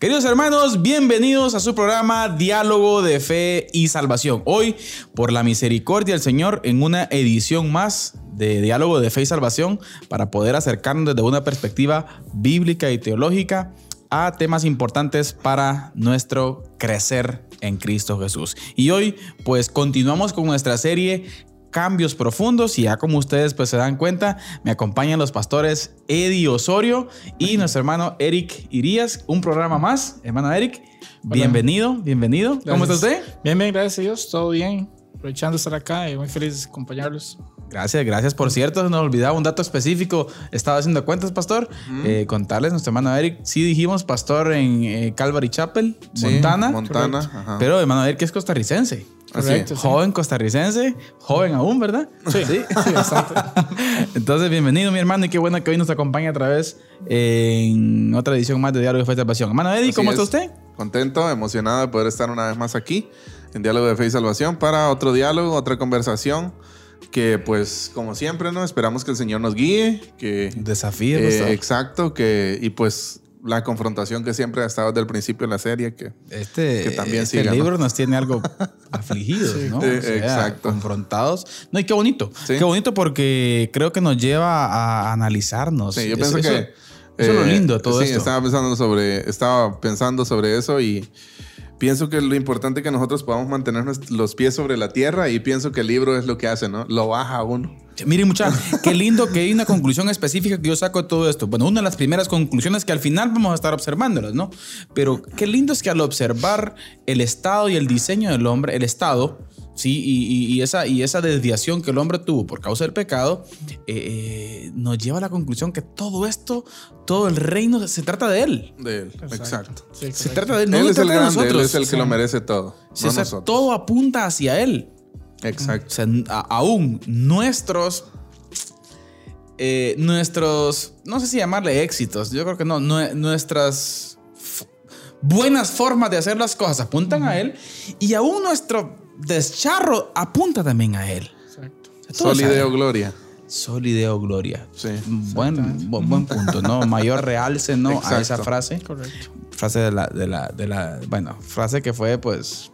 Queridos hermanos, bienvenidos a su programa Diálogo de Fe y Salvación. Hoy, por la misericordia del Señor, en una edición más de Diálogo de Fe y Salvación, para poder acercarnos desde una perspectiva bíblica y teológica a temas importantes para nuestro crecer en Cristo Jesús. Y hoy, pues continuamos con nuestra serie cambios profundos y ya como ustedes pues se dan cuenta, me acompañan los pastores Eddie Osorio y nuestro hermano Eric Irías, un programa más. Hermano Eric, bienvenido, bienvenido. ¿Cómo está usted? Bien, bien, gracias a Dios, todo bien. Aprovechando estar acá y muy feliz de acompañarlos. Gracias, gracias. Por cierto, no olvidaba un dato específico. Estaba haciendo cuentas, pastor. Eh, contarles, nuestro hermano Eric, sí dijimos pastor en eh, Calvary Chapel, Montana. Montana. Pero hermano Eric es costarricense. Correcto, sí. Joven costarricense, joven aún, ¿verdad? Sí, sí, bastante. Entonces, bienvenido, mi hermano, y qué bueno que hoy nos acompaña otra vez en otra edición más de Diálogo de Fe y Salvación. Hermano Eddie, Así ¿cómo está es. usted? Contento, emocionado de poder estar una vez más aquí en Diálogo de Fe y Salvación para otro diálogo, otra conversación que pues como siempre, ¿no? Esperamos que el Señor nos guíe, que... Desafío, eh, exacto, que... Y pues la confrontación que siempre ha estado desde el principio en la serie, que... Este, que también este siga, ¿no? libro nos tiene algo afligidos, ¿no? O sea, exacto. Confrontados. No, y qué bonito. Sí. Qué bonito porque creo que nos lleva a analizarnos. Sí, yo pienso eso- que... Eso es lo eh, lindo de todo sí, esto. Estaba pensando sobre, estaba pensando sobre eso y pienso que lo importante es que nosotros podamos mantener los pies sobre la tierra y pienso que el libro es lo que hace, ¿no? Lo baja uno. Miren, mucha, qué lindo que hay una conclusión específica que yo saco de todo esto. Bueno, una de las primeras conclusiones que al final vamos a estar observándolas, ¿no? Pero qué lindo es que al observar el estado y el diseño del hombre, el estado, sí, y, y- y esa, y esa desviación que el hombre tuvo por causa del pecado, eh, eh, nos lleva a la conclusión que todo esto, todo el reino se trata de él. De él. Exacto. Sí, Se trata de él, no él es el grande, él nosotros. es el que lo merece todo. Sí, no o sea, nosotros. todo apunta hacia él. O Exacto. sea, a- aún nuestros. eh, nuestros. No sé si llamarle éxitos. Yo creo que no. nue- nuestras buenas formas de hacer las cosas apuntan a él. Y aún nuestro descharro apunta también a él. Exacto. Solideo él. Gloria. Solideo Gloria. Sí. Buen, bu- buen punto, ¿no? Mayor realce, ¿no? A esa frase. Correcto. Frase de la, de la, de la. Bueno, frase que fue, pues.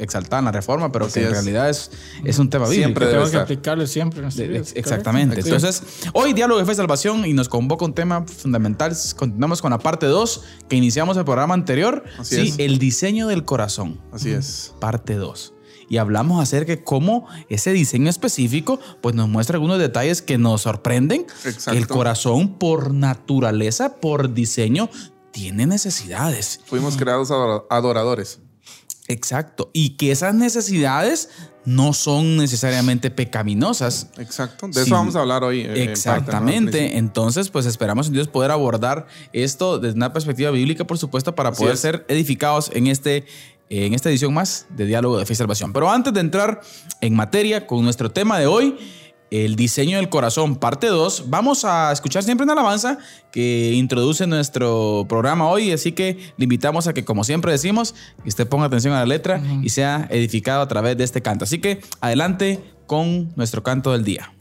Exaltada en la reforma, pero Así que en es. realidad es, es un tema bíblico. Siempre debe Tenemos que aplicarlo siempre en De- ex- Exactamente. Correcto. Entonces, hoy Diálogo de Fe y Salvación y nos convoca un tema fundamental. Continuamos con la parte 2 que iniciamos el programa anterior. Así sí, es. el diseño del corazón. Así es. Parte 2. Y hablamos acerca de cómo ese diseño específico pues nos muestra algunos detalles que nos sorprenden. Exacto. El corazón por naturaleza, por diseño, tiene necesidades. Fuimos creados adora- adoradores. Exacto. Y que esas necesidades no son necesariamente pecaminosas. Exacto. De Sí. eso vamos a hablar hoy. eh, Exactamente. Entonces, pues esperamos en Dios poder abordar esto desde una perspectiva bíblica, por supuesto, para Así poder es. ser edificados en este en esta edición más de Diálogo de Fe y Salvación. Pero antes de entrar en materia con nuestro tema de hoy, el diseño del corazón, parte 2, vamos a escuchar siempre una alabanza que introduce nuestro programa hoy, así que le invitamos a que, como siempre decimos, que usted ponga atención a la letra y sea edificado a través de este canto. Así que adelante con nuestro canto del día.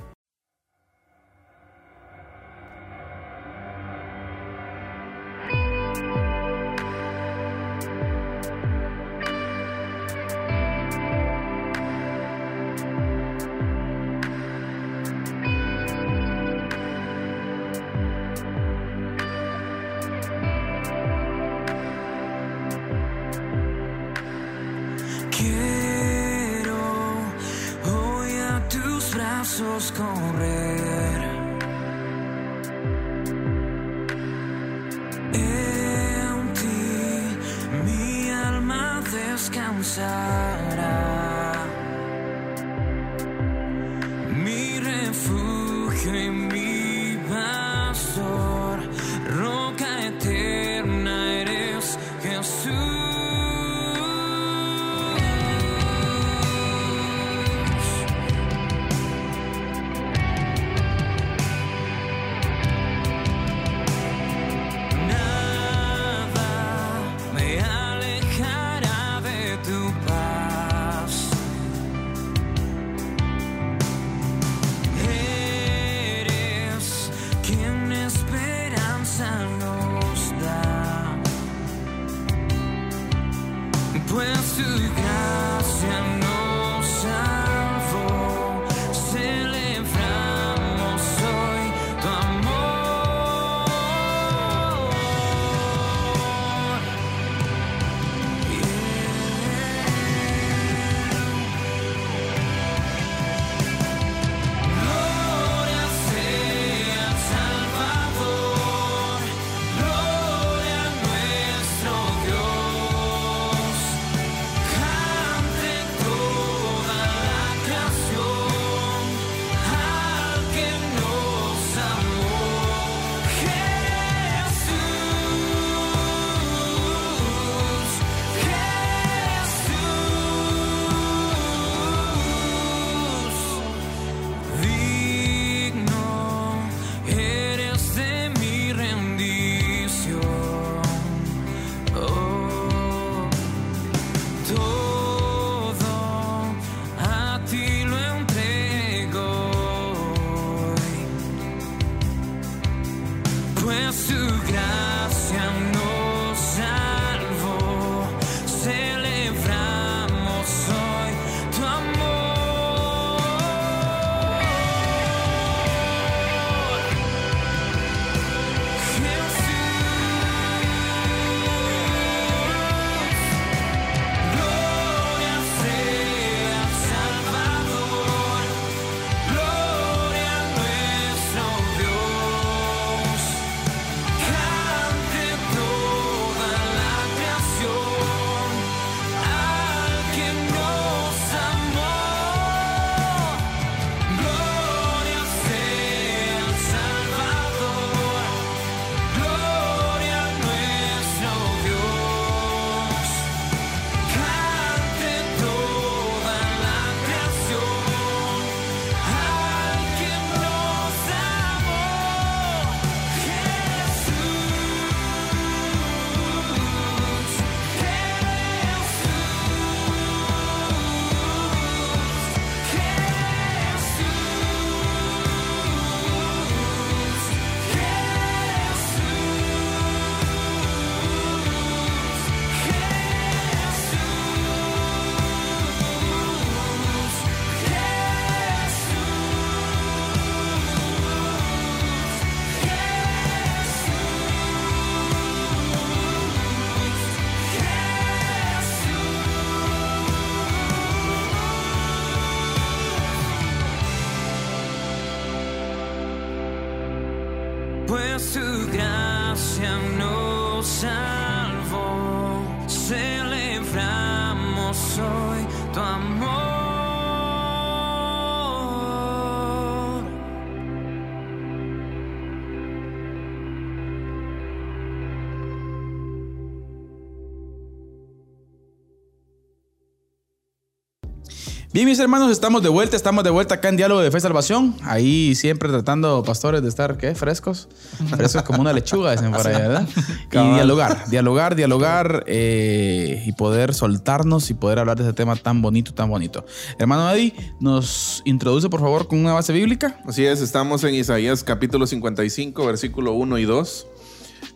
Bien, mis hermanos, estamos de vuelta, estamos de vuelta acá en Diálogo de Fe y Salvación. Ahí siempre tratando, pastores, de estar, ¿qué? Frescos. Frescos como una lechuga, dicen por ahí, ¿verdad? Y dialogar, dialogar, dialogar eh, y poder soltarnos y poder hablar de ese tema tan bonito, tan bonito. Hermano Eddie, nos introduce, por favor, con una base bíblica. Así es, estamos en Isaías capítulo 55, versículo 1 y 2,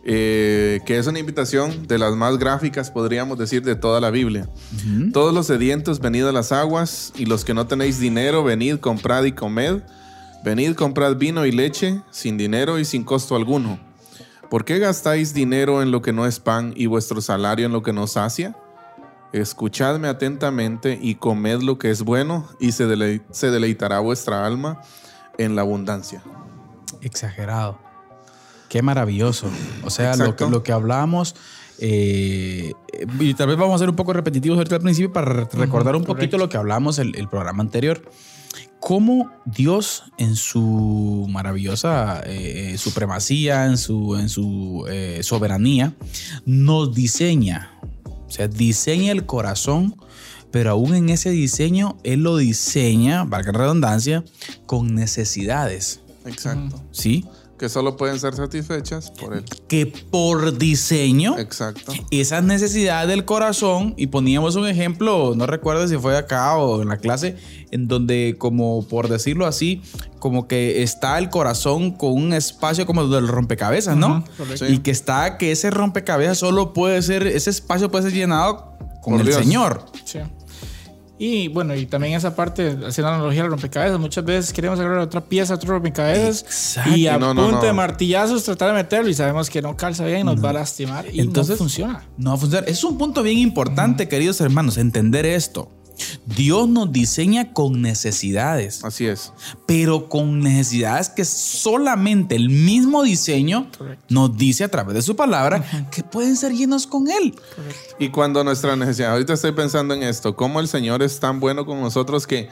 eh, que es una invitación de las más gráficas, podríamos decir, de toda la Biblia. Todos los sedientos, venid a las aguas, y los que no tenéis dinero, venid, comprad y comed. Venid, comprad vino y leche, sin dinero y sin costo alguno. ¿Por qué gastáis dinero en lo que no es pan y vuestro salario en lo que no sacia? Escuchadme atentamente y comed lo que es bueno, y se, se deleitará vuestra alma en la abundancia. Exagerado. Qué maravilloso. O sea, lo que, Exacto. lo que hablamos. eh, y tal vez vamos a ser un poco repetitivos ahorita al principio para re- recordar un poquito correcto. lo que hablamos el, el programa anterior. Cómo Dios en su maravillosa eh, supremacía, en su, en su eh, soberanía, nos diseña. O sea, diseña el corazón, pero aún en ese diseño, Él lo diseña, valga la redundancia, con necesidades. Exacto. ¿Sí? Que solo pueden ser satisfechas por él. que por diseño Exacto. esas necesidades del corazón y poníamos un ejemplo, no recuerdo si fue acá o en la clase, en donde como por decirlo así, como que está el corazón con un espacio como del rompecabezas, ¿no? Y que está que ese rompecabezas solo puede ser, ese espacio puede ser llenado con Por el Dios. Señor. Sí. Y bueno, y también esa parte, haciendo analogía al rompecabezas, muchas veces queremos agarrar otra pieza, otro rompecabezas, Exacto. y a No, no, punta no. de martillazos tratar de meterlo y sabemos que no calza bien y nos va a lastimar y Entonces- no funciona. No va a funcionar. Es un punto bien importante, queridos hermanos, entender esto. Dios nos diseña con necesidades. Así es. pero con necesidades que solamente el mismo diseño Correcto. nos dice a través de su palabra que pueden ser llenos con él. Y cuando nuestra necesidad, ahorita estoy pensando en esto, cómo el Señor es tan bueno con nosotros que,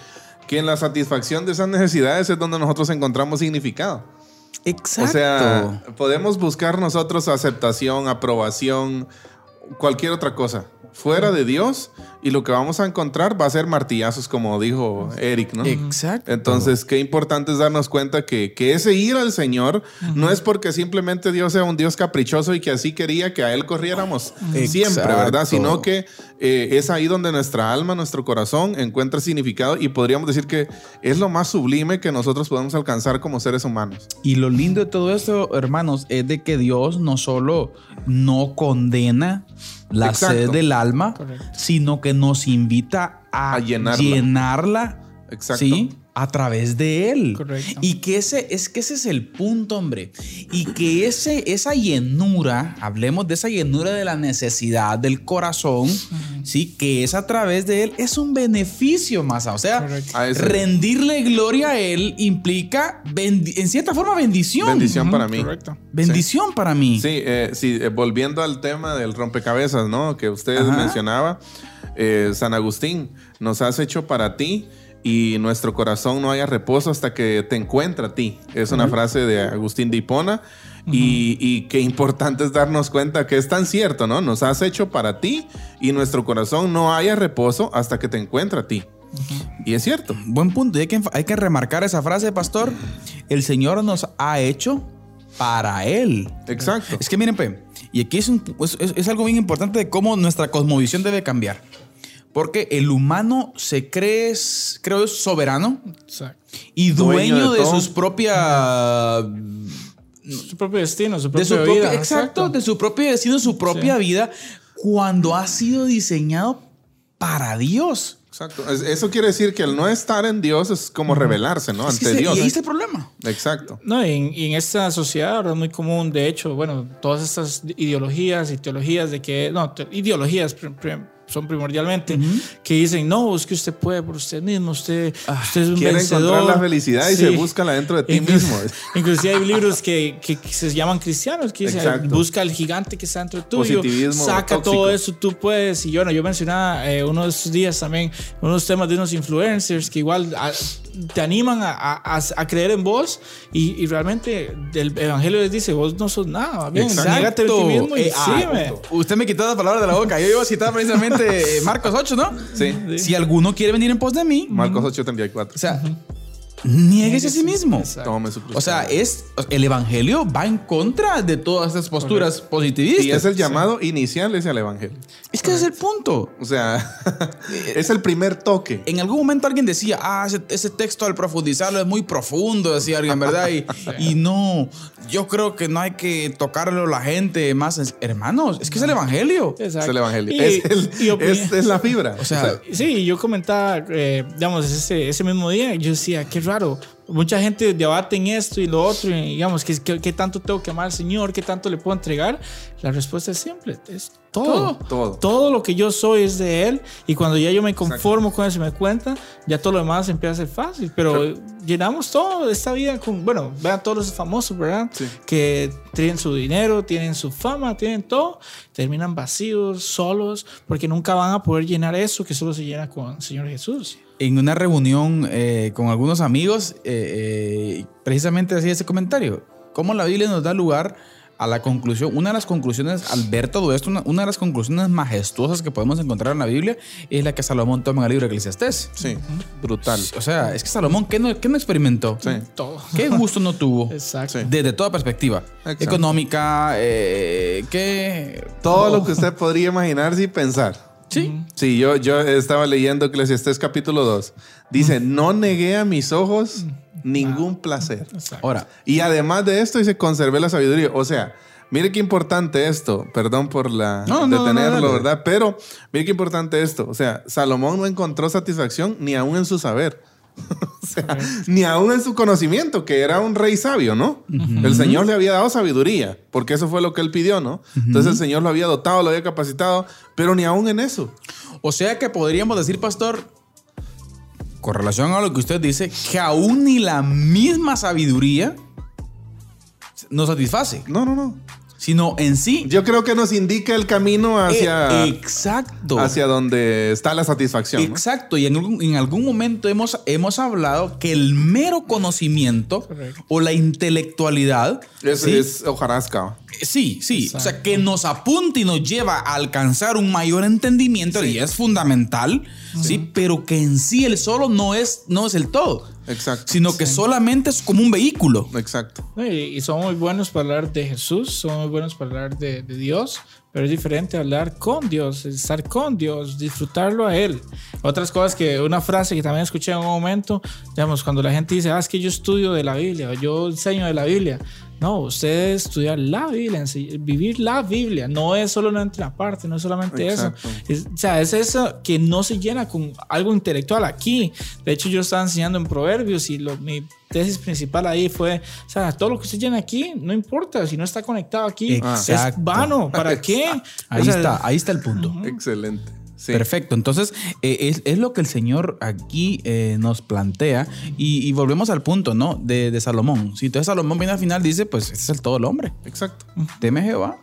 que en la satisfacción de esas necesidades es donde nosotros encontramos significado. Exacto. O sea, podemos buscar nosotros aceptación, aprobación, cualquier otra cosa fuera de Dios y lo que vamos a encontrar va a ser martillazos, como dijo Eric, ¿no? Exacto. Entonces, qué importante es darnos cuenta que, que ese ir al Señor no es porque simplemente Dios sea un Dios caprichoso y que así quería que a Él corriéramos siempre. ¿verdad? Sino que eh, es ahí donde nuestra alma, nuestro corazón encuentra significado y podríamos decir que es lo más sublime que nosotros podemos alcanzar como seres humanos. Y lo lindo de todo esto, hermanos, es de que Dios no solo no condena la Exacto. sed del alma, Correcto. sino que nos invita a, A llenarla. llenarla, Exacto. ¿sí? A través de él. Correcto. Y que ese es que ese es el punto, hombre. Y que ese, esa llenura, hablemos de esa llenura de la necesidad del corazón, sí, que es a través de él, es un beneficio más. O sea, rendirle gloria a él implica en cierta forma bendición. Bendición para mí. Correcto. Bendición para mí. Sí, eh, sí, eh, volviendo al tema del rompecabezas, ¿no? Que usted Ajá. mencionaba, eh, San Agustín, nos has hecho para ti y nuestro corazón no haya reposo hasta que te encuentra a ti. Es una frase de Agustín de Hipona. Y, y qué importante es darnos cuenta que es tan cierto, ¿no? Nos has hecho para ti y nuestro corazón no haya reposo hasta que te encuentra a ti. Y es cierto. Buen punto. Y hay que, hay que remarcar esa frase, pastor. El Señor nos ha hecho para Él. Exacto. Es que miren, pe, y aquí es, un- es- es- es algo bien importante de cómo nuestra cosmovisión debe cambiar. Porque el humano se cree, creo, es soberano Exacto. y Dueño dueño, de de, sus propias. Su propio destino, su De propia su vida. propia, exacto, de su propio destino, su propia vida, cuando ha sido diseñado para Dios. Exacto. Es- Eso quiere decir que el no estar en Dios es como rebelarse, ¿no? Es que Ante Dios. y ahí está el problema. Exacto. No, y en, y en esta sociedad ahora es muy común, de hecho, bueno, todas estas ideologías y teologías de que, no, te- ideologías pri- pri- son primordialmente, que dicen, no, es que usted puede por usted mismo, usted, usted es un Quiere vencedor. encontrar la felicidad y se búscala dentro de ti Inclu- mismo. Inclusive hay libros que, que- que se llaman cristianos, que dicen, Exacto. busca al gigante que está dentro tuyo, saca tóxico. todo eso, tú puedes. Y bueno, yo mencionaba eh, uno de estos días también unos temas de unos influencers que igual a- te animan a, a- a- a creer en vos y, y realmente el evangelio les dice, vos no sos nada, bien, a ti mismo y Eh, ah, usted me quitó las palabras de la boca. Yo iba a citar precisamente eh, Marcos 8, ¿no? Sí. Si alguno quiere venir en pos de mí, Marcos 8:34. o sea, niéguese a sí mismo. Tómame su. O sea, es el evangelio va en contra de todas estas posturas positivistas. y es el llamado inicial ese al evangelio. Es que ese es el punto. O sea, es el primer toque. En algún momento alguien decía, ah, ese, ese texto al profundizarlo es muy profundo, decía alguien, ¿verdad? Y, y no, yo creo que no hay que tocarlo la gente más. Hermanos, es que es el evangelio. Es Exacto. el evangelio. Y- es, el- y es- es la fibra. O sea, Sí, yo comentaba, eh, digamos, ese, ese mismo día, yo decía, qué raro. Mucha gente debate en esto y lo otro, y digamos, ¿qué, qué, qué tanto tengo que amar al Señor? ¿Qué tanto le puedo entregar? La respuesta es simple, es todo. Todo. Todo lo que yo soy es de Él, y cuando ya yo me conformo con eso y me cuenta, ya todo lo demás empieza a ser fácil. Pero llenamos todo esta vida con, bueno, vean todos los famosos, ¿verdad? Sí. Que tienen su dinero, tienen su fama, tienen todo, terminan vacíos, solos, porque nunca van a poder llenar eso que solo se llena con el Señor Jesús. En una reunión eh, con algunos amigos, eh, eh, precisamente hacía ese comentario. Cómo la Biblia nos da lugar a la conclusión. Una de las conclusiones, al ver todo esto, una, una de las conclusiones majestuosas que podemos encontrar en la Biblia es la que Salomón toma en el libro de Eclesiastés. Sí, brutal. O sea, es que Salomón, ¿qué no, qué no experimentó? Sí. Todo. ¿Qué gusto no tuvo? Exacto. Desde toda perspectiva. Exacto. Económica, eh, ¿qué? Todo lo que usted podría imaginarse y pensar. Sí. Sí, yo, yo estaba leyendo Eclesiastés capítulo 2. Dice, no negué a mis ojos ningún placer. Exacto. Ahora, Y además de esto, dice, conservé la sabiduría. O sea, mire qué importante esto. Perdón por la No, no, no, detenerlo. ¿verdad? Pero mire qué importante esto. O sea, Salomón no encontró satisfacción ni aún en su saber. o sea, ni aún en su conocimiento, que era un rey sabio, ¿no? El Señor le había dado sabiduría, porque eso fue lo que él pidió, ¿no? Entonces el Señor lo había dotado, lo había capacitado, pero ni aún en eso. o sea que podríamos decir, pastor, con relación a lo que usted dice, que aún ni la misma sabiduría nos satisface, No, no, no. Sino en sí. Yo creo que nos indica el camino hacia, Eh, exacto. hacia donde está la satisfacción. ¿no? Exacto, y en algún, en algún momento hemos, hemos hablado que el mero conocimiento Correcto. o la intelectualidad Es, ¿sí? es hojarasca. Sí, sí. O sea, que nos apunta y nos lleva a alcanzar un mayor entendimiento y es fundamental, sí. pero que en sí el solo no es, no es el todo, Exacto. sino que solamente es como un vehículo. Exacto. Y, y son muy buenos para hablar de Jesús, son muy buenos para hablar de, de Dios, pero es diferente hablar con Dios, estar con Dios, disfrutarlo a Él. Otras cosas que, una frase que también escuché en un momento, digamos, cuando la gente dice, ah, es que yo estudio de la Biblia, o yo enseño de la Biblia. No, usted debe estudiar la Biblia, vivir la Biblia, no es solamente la parte, no es solamente Exacto. eso. Es- o sea, es eso que no se llena con algo intelectual aquí. De hecho, yo estaba enseñando en Proverbios y lo, mi tesis principal ahí fue, o sea, todo lo que usted llena aquí, no importa, si no está conectado aquí, Exacto. es vano. ¿Para qué? Ahí O sea, está, ahí está el punto. Excelente. Sí. Perfecto. Entonces, eh, es, es lo que el Señor aquí eh, nos plantea. Y, y volvemos al punto, ¿no? De, de Salomón. Si entonces Salomón viene al final, dice: Pues ese es el todo el hombre. Exacto. Teme Jehová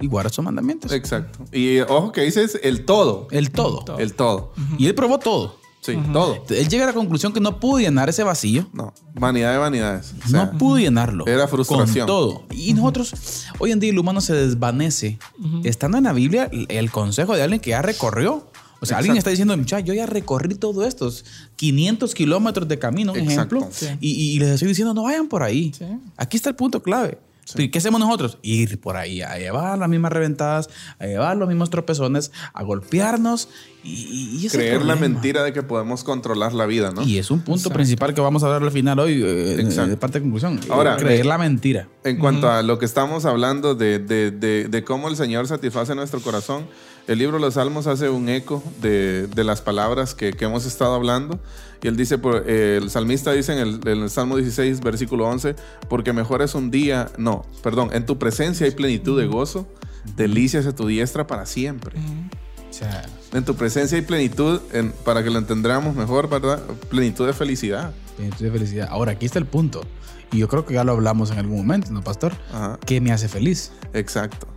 y guarda sus mandamientos. Exacto. Y ojo que dices el todo. El todo. El todo. Y él probó todo. Sí, todo. Él llega a la conclusión que no pudo llenar ese vacío. No, vanidad de vanidades. O sea, no pudo llenarlo. Era frustración. Con todo. Y nosotros, hoy en día el humano se desvanece. Estando en la Biblia, el consejo de alguien que ya recorrió. O sea, alguien está diciendo, muchacho, yo ya recorrí todos estos 500 kilómetros de camino, un Exacto. ejemplo. Sí. Y, y les estoy diciendo, no vayan por ahí. Sí. Aquí está el punto clave. ¿Y ¿Qué hacemos nosotros? Ir por ahí a llevar las mismas reventadas, a llevar los mismos tropezones, a golpearnos y, creer la mentira de que podemos controlar la vida, ¿no? Y es un punto principal que vamos a hablar al final hoy, eh, Exacto. de parte de conclusión. Ahora, creer eh, la mentira. En cuanto a lo que estamos hablando de, de- de- de cómo el Señor satisface nuestro corazón, el libro de los Salmos hace un eco de, de las palabras que, que hemos estado hablando. Y él dice, eh, el salmista dice en el, en el Salmo 16, versículo 11, porque mejor es un día, no, perdón, en tu presencia hay plenitud de gozo, delicias a tu diestra para siempre. O sea, En tu presencia hay plenitud, en- para que lo entendamos mejor, ¿verdad? Plenitud de felicidad. plenitud de felicidad. Ahora, aquí está el punto. Y yo creo que ya lo hablamos en algún momento, ¿no, pastor? Ajá. ¿Qué me hace feliz? Exacto.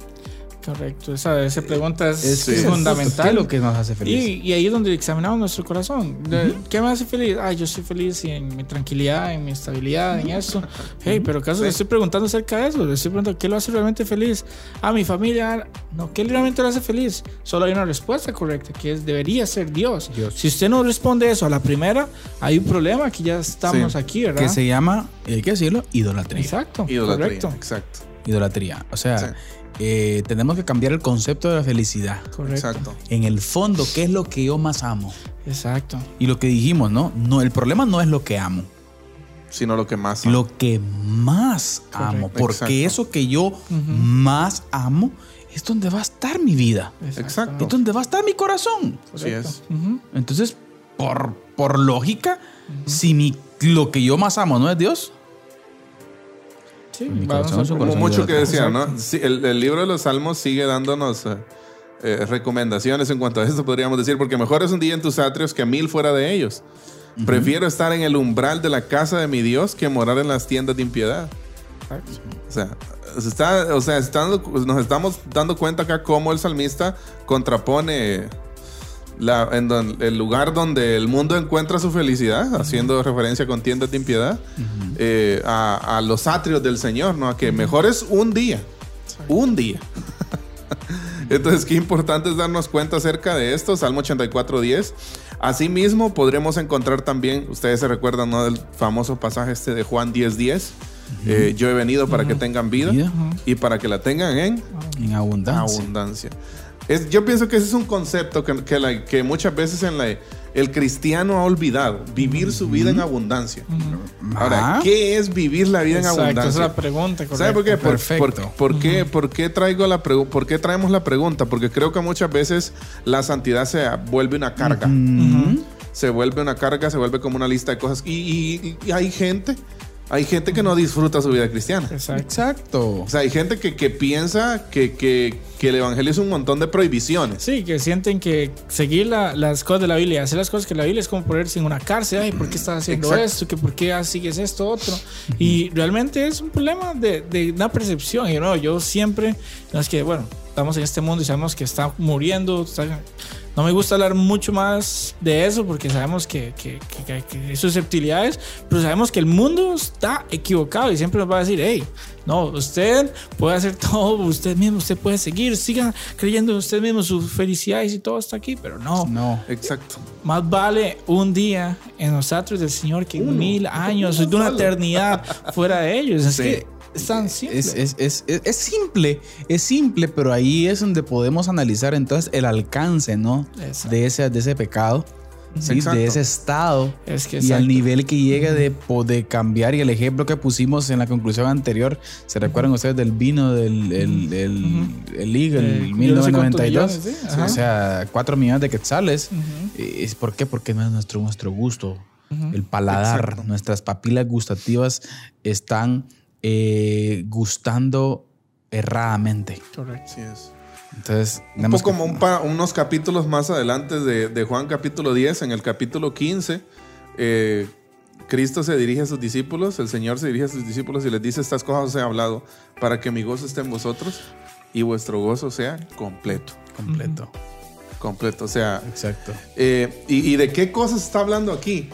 Correcto, esa, esa pregunta es, Es, Sí. es fundamental. ¿Qué es lo que nos hace feliz? Y, y ahí es donde examinamos nuestro corazón. De- ¿Qué me hace feliz? Ah, yo estoy feliz en mi tranquilidad, en mi estabilidad, en eso. Hey, pero ¿acaso le estoy preguntando acerca de eso? Le estoy preguntando, ¿qué lo hace realmente feliz? A mi familia. No, ¿qué realmente lo hace feliz? Solo hay una respuesta correcta, que es debería ser Dios. Dios. Si usted no responde eso a la primera, hay un problema que ya estamos Sí. aquí, ¿verdad? que se llama, hay que decirlo, idolatría. Exacto, Idolatría. correcto. Exacto. Idolatría. O sea, Sí. Eh, tenemos que cambiar el concepto de la felicidad. Correcto. Exacto. En el fondo, ¿qué es lo que yo más amo? Exacto. Y lo que dijimos, ¿no? No, el problema no es lo que amo, Sino lo que más. lo que más amo. Correcto. Porque Exacto. eso que yo más amo es donde va a estar mi vida. Exacto. Es donde va a estar mi corazón. Así es. Ujú. Entonces, por, por lógica, si mi, lo que yo más amo no es Dios, Sí, corazón corazón mucho que idólatra. decía, ¿no? Sí, el, el libro de los Salmos sigue dándonos eh, eh, recomendaciones en cuanto a esto, podríamos decir, porque mejor es un día en tus atrios que mil fuera de ellos. Prefiero estar en el umbral de la casa de mi Dios que morar en las tiendas de impiedad. O sea, se está, o sea estando- nos estamos dando cuenta acá cómo el salmista contrapone la, en don- el lugar donde el mundo encuentra su felicidad, haciendo referencia con tiendas de impiedad, eh, a, a los atrios del Señor, ¿no? A que mejor es un día, un día. Entonces, qué importante es darnos cuenta acerca de esto, Salmo 84, 10. Asimismo, podremos encontrar también, ustedes se recuerdan, ¿no? Del famoso pasaje este de Juan 10, 10. Eh, yo he venido para que tengan vida, y para que la tengan en en abundancia. abundancia. Es, yo pienso que ese es un concepto que, que la- que muchas veces en la, el cristiano ha olvidado, vivir su vida en abundancia. Ahora. ¿qué es vivir la vida Exacto, en esa es abundancia? la pregunta, correcto. ¿Sabe por qué? Por, Perfecto. por- por qué, por qué traigo la por qué traemos la pregunta? Porque creo que muchas veces la santidad se vuelve una carga. Se vuelve una carga, se vuelve como una lista de cosas. Y, y- y hay gente, hay gente que no disfruta su vida cristiana. Exacto. Exacto. O sea, hay gente que, que piensa que, que- que el evangelio es un montón de prohibiciones. Sí, que sienten que seguir la- las cosas de la Biblia, hacer las cosas que la Biblia es como ponerse en una cárcel. Ay, ¿por qué estás haciendo Exacto. esto? ¿Que ¿Por qué sigues esto, otro? Y realmente es un problema de, de una percepción. Y no, yo siempre, no es que, bueno, estamos en este mundo y sabemos que está muriendo. está- no me gusta hablar mucho más de eso porque sabemos que, que, que- que- hay susceptibilidades, pero sabemos que el mundo está equivocado y siempre nos va a decir, hey, no, usted puede hacer todo usted mismo, usted puede seguir, siga creyendo en usted mismo, su felicidad y todo está aquí, pero no, No. Exacto. más vale un día en los atrios del Señor que mil años, de una eternidad fuera de ellos. Es Sí. que es tan simple. Es, es- es- simple, es simple, pero ahí es donde podemos analizar entonces el alcance, ¿no? Exacto. De ese, de ese pecado, de ese estado Es que y al nivel que llega de, po- de cambiar. Y el ejemplo que pusimos en la conclusión anterior, ¿se recuerdan ustedes del vino del el, el, el Eagle, Eh, el yo no sé cuántos 1992? millones, sí, ajá. O sea, 4 millones de quetzales. Eh, ¿Es por qué? Porque no es nuestro, nuestro gusto. El paladar, Exacto. nuestras papilas gustativas están eh, gustando erradamente. Correcto. Así es. Entonces, Un poco como un pa- unos capítulos más adelante de, de Juan capítulo 10, en el capítulo 15, eh, Cristo se dirige a sus discípulos, el Señor se dirige a sus discípulos y les dice, estas cosas os he hablado para que mi gozo esté en vosotros y vuestro gozo sea completo. completo. Completo. O sea, Exacto. eh, y, y de qué cosas está hablando aquí?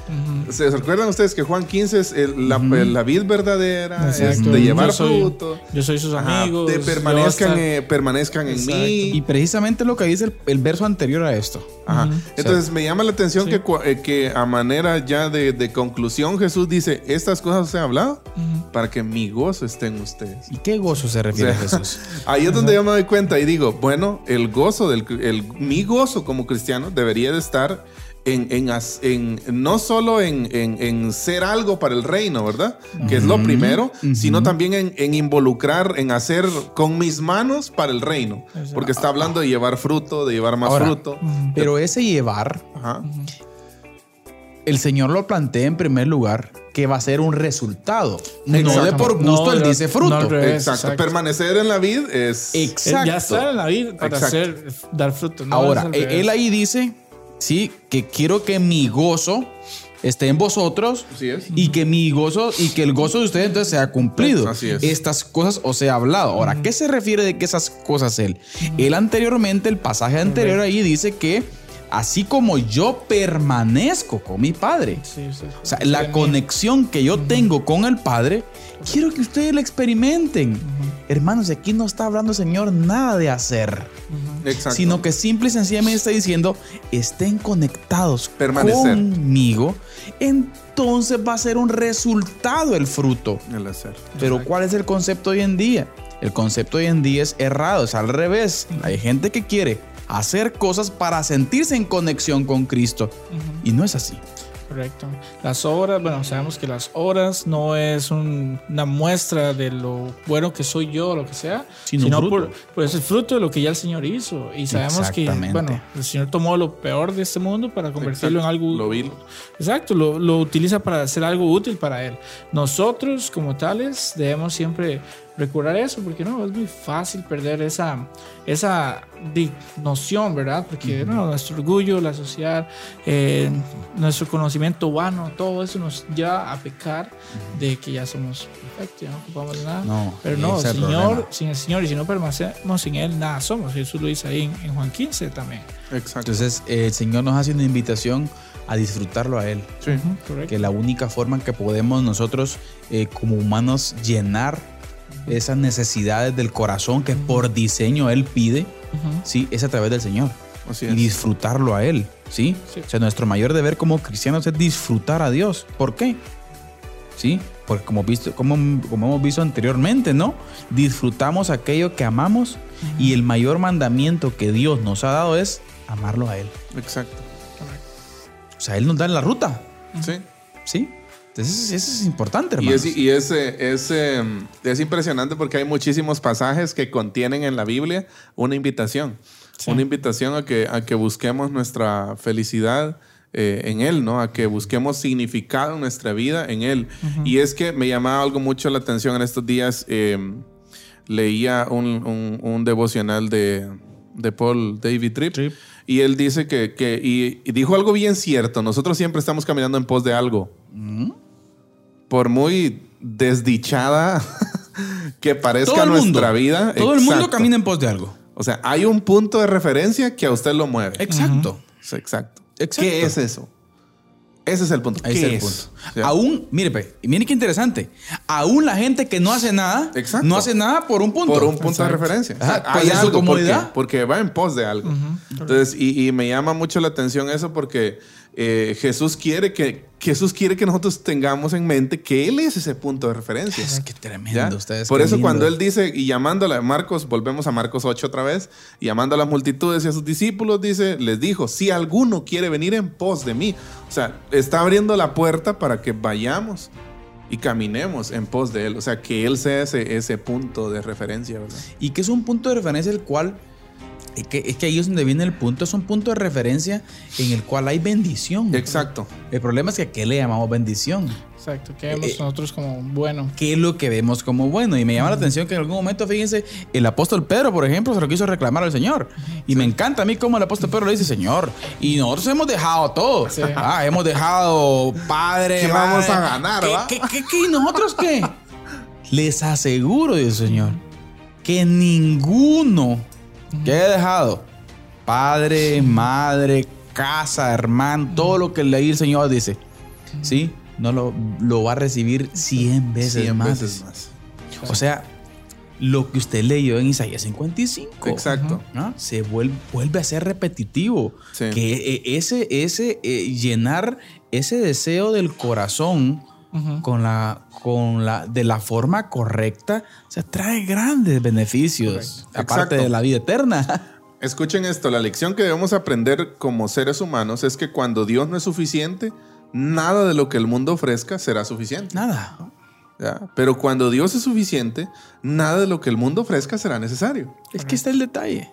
¿Se recuerdan ustedes que Juan 15 es el- la, la vid verdadera, es de llevar Yo soy- fruto? Yo soy sus Ajá, amigos. de yo permanezcan, hasta- eh, permanezcan en mí. Y precisamente lo que dice el, el verso anterior a esto. Ajá. Ujú. Entonces me llama la atención Sí. que, eh, que a manera ya de, de conclusión Jesús dice, estas cosas os he hablado para que mi gozo esté en ustedes. ¿Y qué gozo se refiere O sea, Jesús? Ahí es donde yo me doy cuenta y digo, bueno, el gozo, del, el, mi gozo como cristiano debería de estar en, en, as- en- no solo en, en- en ser algo para el reino, ¿verdad? Que es lo primero, sino también en, en involucrar, en hacer con mis manos para el reino. Porque está hablando de llevar fruto, de llevar más Ahora, fruto. Pero ese llevar Ajá. El Señor lo plantea en primer lugar que va a ser un resultado. No de por gusto No, él dice fruto. revés. Exacto. exacto. Permanecer en la vid es. Exacto. Ya está en la vida para hacer, dar fruto. no Ahora, e- él ahí dice, sí, que quiero que mi gozo esté en vosotros Así es. y que mi gozo y que el gozo de ustedes entonces sea cumplido. Así es. Estas cosas os he hablado. Ahora, ¿qué se refiere de que esas cosas él? Él anteriormente, el pasaje anterior ahí dice que así como yo permanezco con mi Padre, Sí, sí. o sea, la conexión que yo tengo con el Padre, quiero que ustedes la experimenten. Hermanos, aquí no está hablando el Señor nada de hacer, Exacto. sino que simple y sencillamente está diciendo, estén conectados Permanecer. conmigo, entonces va a ser un resultado el fruto. El hacer. Pero ¿cuál es el concepto hoy en día? El concepto hoy en día es errado, es al revés. Hay gente que quiere hacer cosas para sentirse en conexión con Cristo y no es así. Correcto. Las obras, bueno, sabemos que las obras no es un- una muestra de lo bueno que soy yo o lo que sea, Sino sino, por, por es el fruto de lo que ya el Señor hizo. Y sabemos que, bueno, el Señor tomó lo peor de este mundo para convertirlo en algo Lo vil. Exacto, lo, lo utiliza para hacer algo útil para él. Nosotros, como tales, debemos siempre recordar eso, porque no, es muy fácil perder esa, esa noción, ¿verdad? Porque no, nuestro orgullo, la sociedad, eh, nuestro conocimiento vano, todo eso nos lleva a pecar de que ya somos perfectos, ya no ocupamos nada. No, Pero no, el Señor, problema. sin el Señor y si no permanecemos sin Él, nada somos. Jesús lo dice ahí en, en Juan 15 también. Exacto. Entonces eh, el Señor nos hace una invitación a disfrutarlo a Él. Sí. Correcto. Que la única forma que podemos nosotros eh, como humanos llenar esas necesidades del corazón que por diseño Él pide, sí, es a través del Señor. Así y es. disfrutarlo a Él, ¿sí? Sí. O sea, nuestro mayor deber como cristianos es disfrutar a Dios. ¿Por qué? ¿Sí? Porque como, visto, como, como hemos visto anteriormente, ¿no? Disfrutamos aquello que amamos y el mayor mandamiento que Dios nos ha dado es amarlo a Él. Exacto. O sea, Él nos da la ruta, Sí. ¿sí? Entonces eso es importante, Y, hermano. es, y es, eh, es, eh, es impresionante porque hay muchísimos pasajes que contienen en la Biblia una invitación. Una invitación a que, a que busquemos nuestra felicidad eh, en Él, ¿no? A que busquemos significado en nuestra vida en Él. Y es que me llamaba algo mucho la atención en estos días. eh, leía un, un- un devocional de, de Paul David Tripp. Y él dice que, que y, y dijo algo bien cierto. Nosotros siempre estamos caminando en pos de algo por muy desdichada que parezca mundo, nuestra vida. todo el mundo camina en pos de algo. O sea, hay un punto de referencia que a usted lo mueve. Exacto. Exacto. Exacto. ¿Qué es eso? Ese es el punto. Ahí ¿Qué está el es? punto. Aún, mire, pe, mire qué interesante. Aún la gente que no hace nada, Exacto. no hace nada por un punto. por un punto Exacto. de referencia. Ajá, O sea, pues su comodidad. Porque va en pos de algo. Entonces, y, y me llama mucho la atención eso porque eh, Jesús quiere que Jesús quiere que nosotros tengamos en mente que Él es ese punto de referencia. Es que tremendo ¿Ya? ustedes. Por eso lindo. cuando él dice, y llamando a Marcos, volvemos a Marcos 8 otra vez, y llamando a las multitudes y a sus discípulos, dice, les dijo, si alguno quiere venir en pos de mí, o sea, está abriendo la puerta para que vayamos y caminemos en pos de él, o sea, que él sea ese, ese punto de referencia, ¿verdad? Y que es un punto de referencia el cual, es que, es que ahí es donde viene el punto, es un punto de referencia en el cual hay bendición. Exacto. El problema es que a qué le llamamos bendición. Exacto, que vemos Eh, nosotros como bueno. ¿Qué es lo que vemos como bueno? Y me llama la atención que en algún momento, fíjense, el apóstol Pedro, por ejemplo, se lo quiso reclamar al Señor. Y me encanta a mí cómo el apóstol Pedro le dice, Señor, y nosotros hemos dejado todo. Sí. Ah, hemos dejado padre. ¿Qué vamos a ganar, ¿Qué, va? qué, qué, qué? ¿Y nosotros qué? Les aseguro, Señor, que ninguno que haya dejado padre, madre, casa, hermano, todo lo que leí el Señor dice, ¿sí? No lo, lo va a recibir 100 veces Cien más. veces más. O sea, lo que usted leyó en Isaías 55. Exacto. ¿no? Se vuelve, vuelve a ser repetitivo. Sí. Que eh, ese, ese eh, llenar ese deseo del corazón con la, con la, de la forma correcta, o sea, trae grandes beneficios. Correcto. Aparte Exacto. de la vida eterna. Escuchen esto, la lección que debemos aprender como seres humanos es que cuando Dios no es suficiente, nada de lo que el mundo ofrezca será suficiente. Nada. ¿ya? Pero cuando Dios es suficiente, nada de lo que el mundo ofrezca será necesario. Es que está el detalle.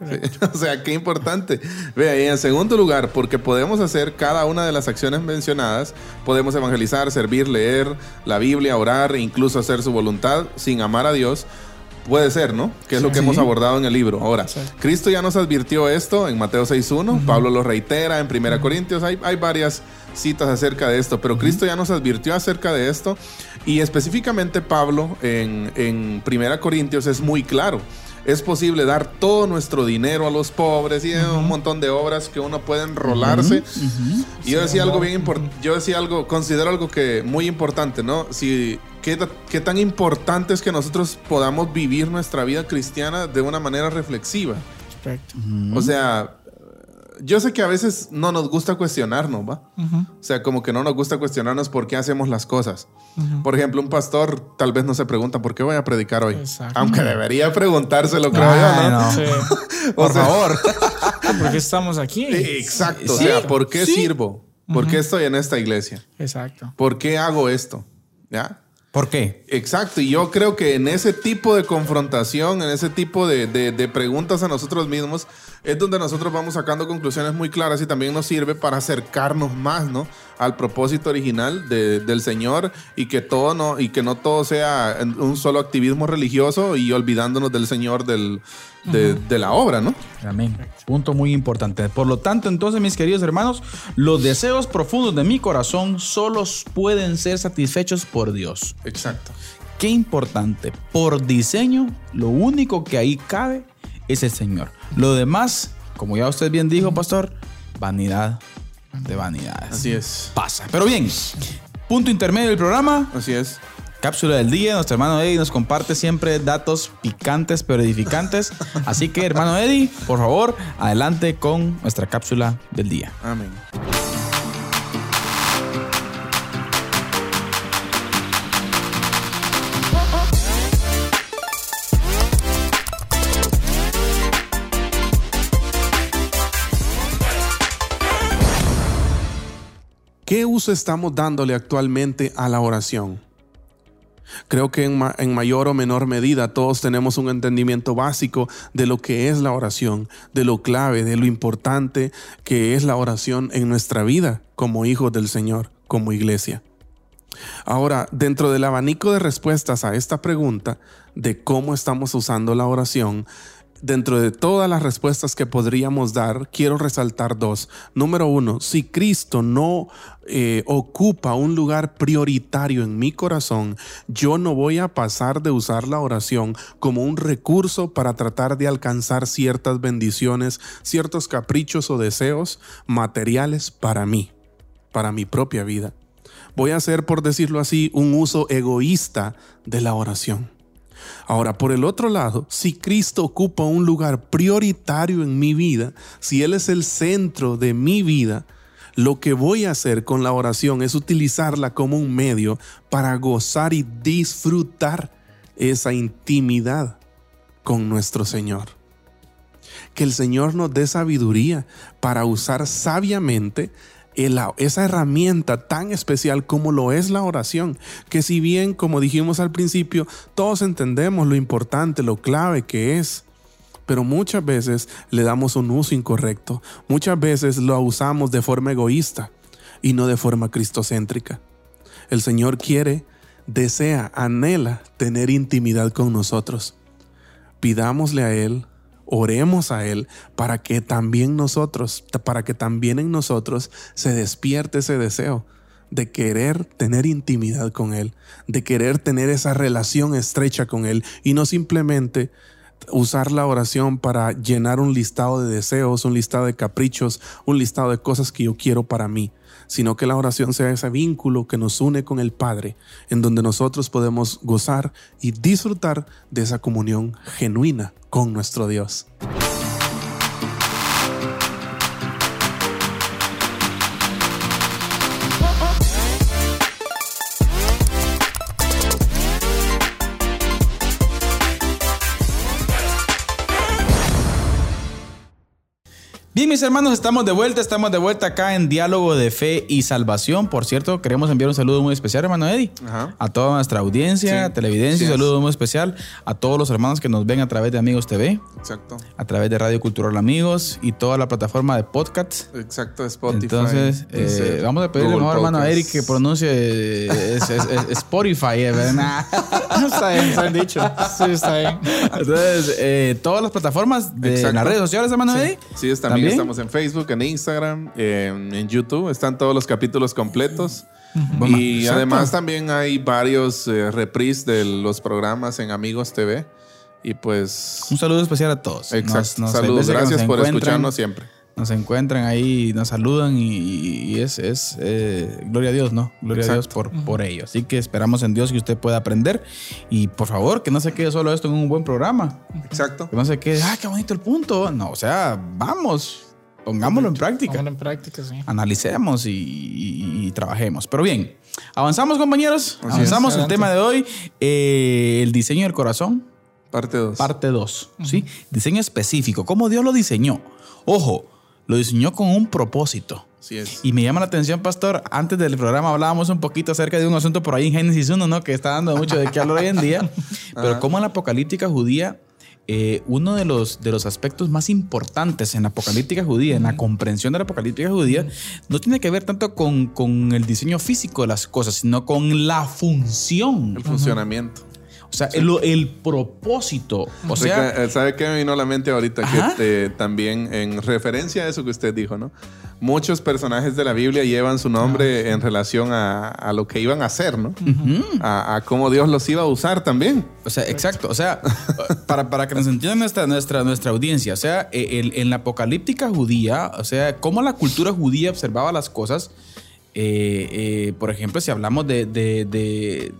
o sea, qué importante. Vea, y en segundo lugar, porque podemos hacer cada una de las acciones mencionadas, podemos evangelizar, servir, leer la Biblia, orar e incluso hacer su voluntad sin amar a Dios. Puede ser, ¿no? Que es lo que hemos abordado en el libro. Ahora, Cristo ya nos advirtió esto en Mateo 6.1, Pablo lo reitera en 1 Corintios, hay, hay varias citas acerca de esto, pero Cristo ya nos advirtió acerca de esto y específicamente Pablo en, en 1 Corintios es muy claro es posible dar todo nuestro dinero a los pobres y un montón de obras que uno puede enrolarse. Y yo decía algo bien importante, yo decía algo, considero algo que muy importante, ¿no? Si qué, qué tan importante es que nosotros podamos vivir nuestra vida cristiana de una manera reflexiva. Perfecto. O sea, yo sé que a veces no nos gusta cuestionarnos, ¿va? O sea, como que no nos gusta cuestionarnos por qué hacemos las cosas. Por ejemplo, un pastor tal vez no se pregunta por qué voy a predicar hoy. Exacto. Aunque debería preguntárselo, creo Ay, yo, ¿no? no. Sí. Por favor. ¿Por qué estamos aquí? Exacto. Sí, o sea, ¿por qué sí. sirvo? ¿Por qué estoy en esta iglesia? Exacto. ¿Por qué hago esto? ¿Ya? ¿Por qué? Exacto, y yo creo que en ese tipo de confrontación, en ese tipo de, de- de preguntas a nosotros mismos, es donde nosotros vamos sacando conclusiones muy claras y también nos sirve para acercarnos más, ¿no? Al propósito original de- del Señor y que todo no, y que no todo sea un solo activismo religioso y olvidándonos del Señor del, de, de la obra, ¿no? Amén. Punto muy importante. Por lo tanto, entonces, mis queridos hermanos, los deseos profundos de mi corazón solo pueden ser satisfechos por Dios. Exacto. Qué importante. Por diseño, lo único que ahí cabe es el Señor. Lo demás, como ya usted bien dijo, pastor, vanidad de vanidades. Así es. Pasa. Pero bien, punto intermedio del programa. Así es. Cápsula del día, nuestro hermano Eddie nos comparte siempre datos picantes pero edificantes. Así que, hermano Eddie, por favor, adelante con nuestra cápsula del día. Amén. ¿Qué uso estamos dándole actualmente a la oración? Creo que en, ma- en mayor o menor medida todos tenemos un entendimiento básico de lo que es la oración, de lo clave, de lo importante que es la oración en nuestra vida como hijos del Señor, como iglesia. Ahora, dentro del abanico de respuestas a esta pregunta de cómo estamos usando la oración, dentro de todas las respuestas que podríamos dar, quiero resaltar dos. Número uno, si Cristo no eh, ocupa un lugar prioritario en mi corazón, yo no voy a pasar de usar la oración como un recurso para tratar de alcanzar ciertas bendiciones, ciertos caprichos o deseos materiales para mí, para mi propia vida. Voy a hacer, por decirlo así, un uso egoísta de la oración. Ahora, por el otro lado, si Cristo ocupa un lugar prioritario en mi vida, si Él es el centro de mi vida, lo que voy a hacer con la oración es utilizarla como un medio para gozar y disfrutar esa intimidad con nuestro Señor. Que el Señor nos dé sabiduría para usar sabiamente esa herramienta tan especial como lo es la oración, que si bien, como dijimos al principio, todos entendemos lo importante, lo clave que es, pero muchas veces le damos un uso incorrecto, muchas veces lo usamos de forma egoísta y no de forma cristocéntrica. El Señor quiere, desea, anhela tener intimidad con nosotros. Pidámosle a Él, oremos a Él para que también nosotros, para que también en nosotros se despierte ese deseo de querer tener intimidad con Él, de querer tener esa relación estrecha con Él y no simplemente usar la oración para llenar un listado de deseos, un listado de caprichos, un listado de cosas que yo quiero para mí, sino que la oración sea ese vínculo que nos une con el Padre, en donde nosotros podemos gozar y disfrutar de esa comunión genuina con nuestro Dios. Bien, mis hermanos, estamos de vuelta, estamos de vuelta acá en Diálogo de Fe y Salvación. Por cierto, queremos enviar un saludo muy especial, hermano Eddie, Ajá. a toda nuestra audiencia, Sí, televidencia, sí un saludo muy especial a todos los hermanos que nos ven a través de Amigos TV, Exacto. a través de Radio Cultural Amigos y toda la plataforma de podcasts. Exacto, Spotify. Entonces, eh, vamos a pedirle hermano Podcast. Eric que pronuncie eh, es- es- es- Spotify, eh, ¿verdad? está bien, está bien dicho. Sí, está bien. Entonces, eh, todas las plataformas de Exacto. las redes sociales, hermano Eddie. Sí, es- también, estamos en Facebook, en Instagram, en, en YouTube. Están todos los capítulos completos. Y exacto. además también hay varios eh, repris de los programas en Amigos TV. Y pues... Un saludo especial a todos. Exacto. Nos- nos- hay Saludos. Gracias por escucharnos siempre. Nos encuentran ahí, nos saludan y, y es, es eh, gloria a Dios, ¿no? Gloria a Dios por, por ello. Así que esperamos en Dios que usted pueda aprender y por favor que no se quede solo esto en un buen programa. Exacto. Que no se quede, ah, qué bonito el punto. No, o sea, vamos, pongámoslo en práctica. Póngalo en práctica, sí. analicemos y, y- y trabajemos. Pero bien, avanzamos compañeros, Así avanzamos es. el tema de hoy, eh, el diseño del corazón, Parte 2. parte 2, ¿sí? Diseño específico, cómo Dios lo diseñó. Ojo, lo diseñó con un propósito. Así es. Y me llama la atención, pastor, antes del programa hablábamos un poquito acerca de un asunto por ahí en Génesis 1, ¿no? Que está dando mucho de qué hablar hoy en día. Pero como en la apocalíptica judía, eh, uno de los, de los aspectos más importantes en la apocalíptica judía, en la comprensión de la apocalíptica judía, no tiene que ver tanto con, con el diseño físico de las cosas, sino con la función. El funcionamiento. O sea, el, el propósito. O ¿Sabe sea, qué- ¿Sabe qué me vino a la mente ahorita? Ajá. Que eh, también en referencia a eso que usted dijo, ¿no? Muchos personajes de la Biblia llevan su nombre en relación a, a lo que iban a hacer, ¿no? a, a cómo Dios los iba a usar también. O sea, exacto. O sea, para, para que nos entienda nuestra, nuestra, nuestra audiencia, o sea, eh, el- en la apocalíptica judía, o sea, cómo la cultura judía observaba las cosas, eh, eh, por ejemplo, si hablamos de, de- de-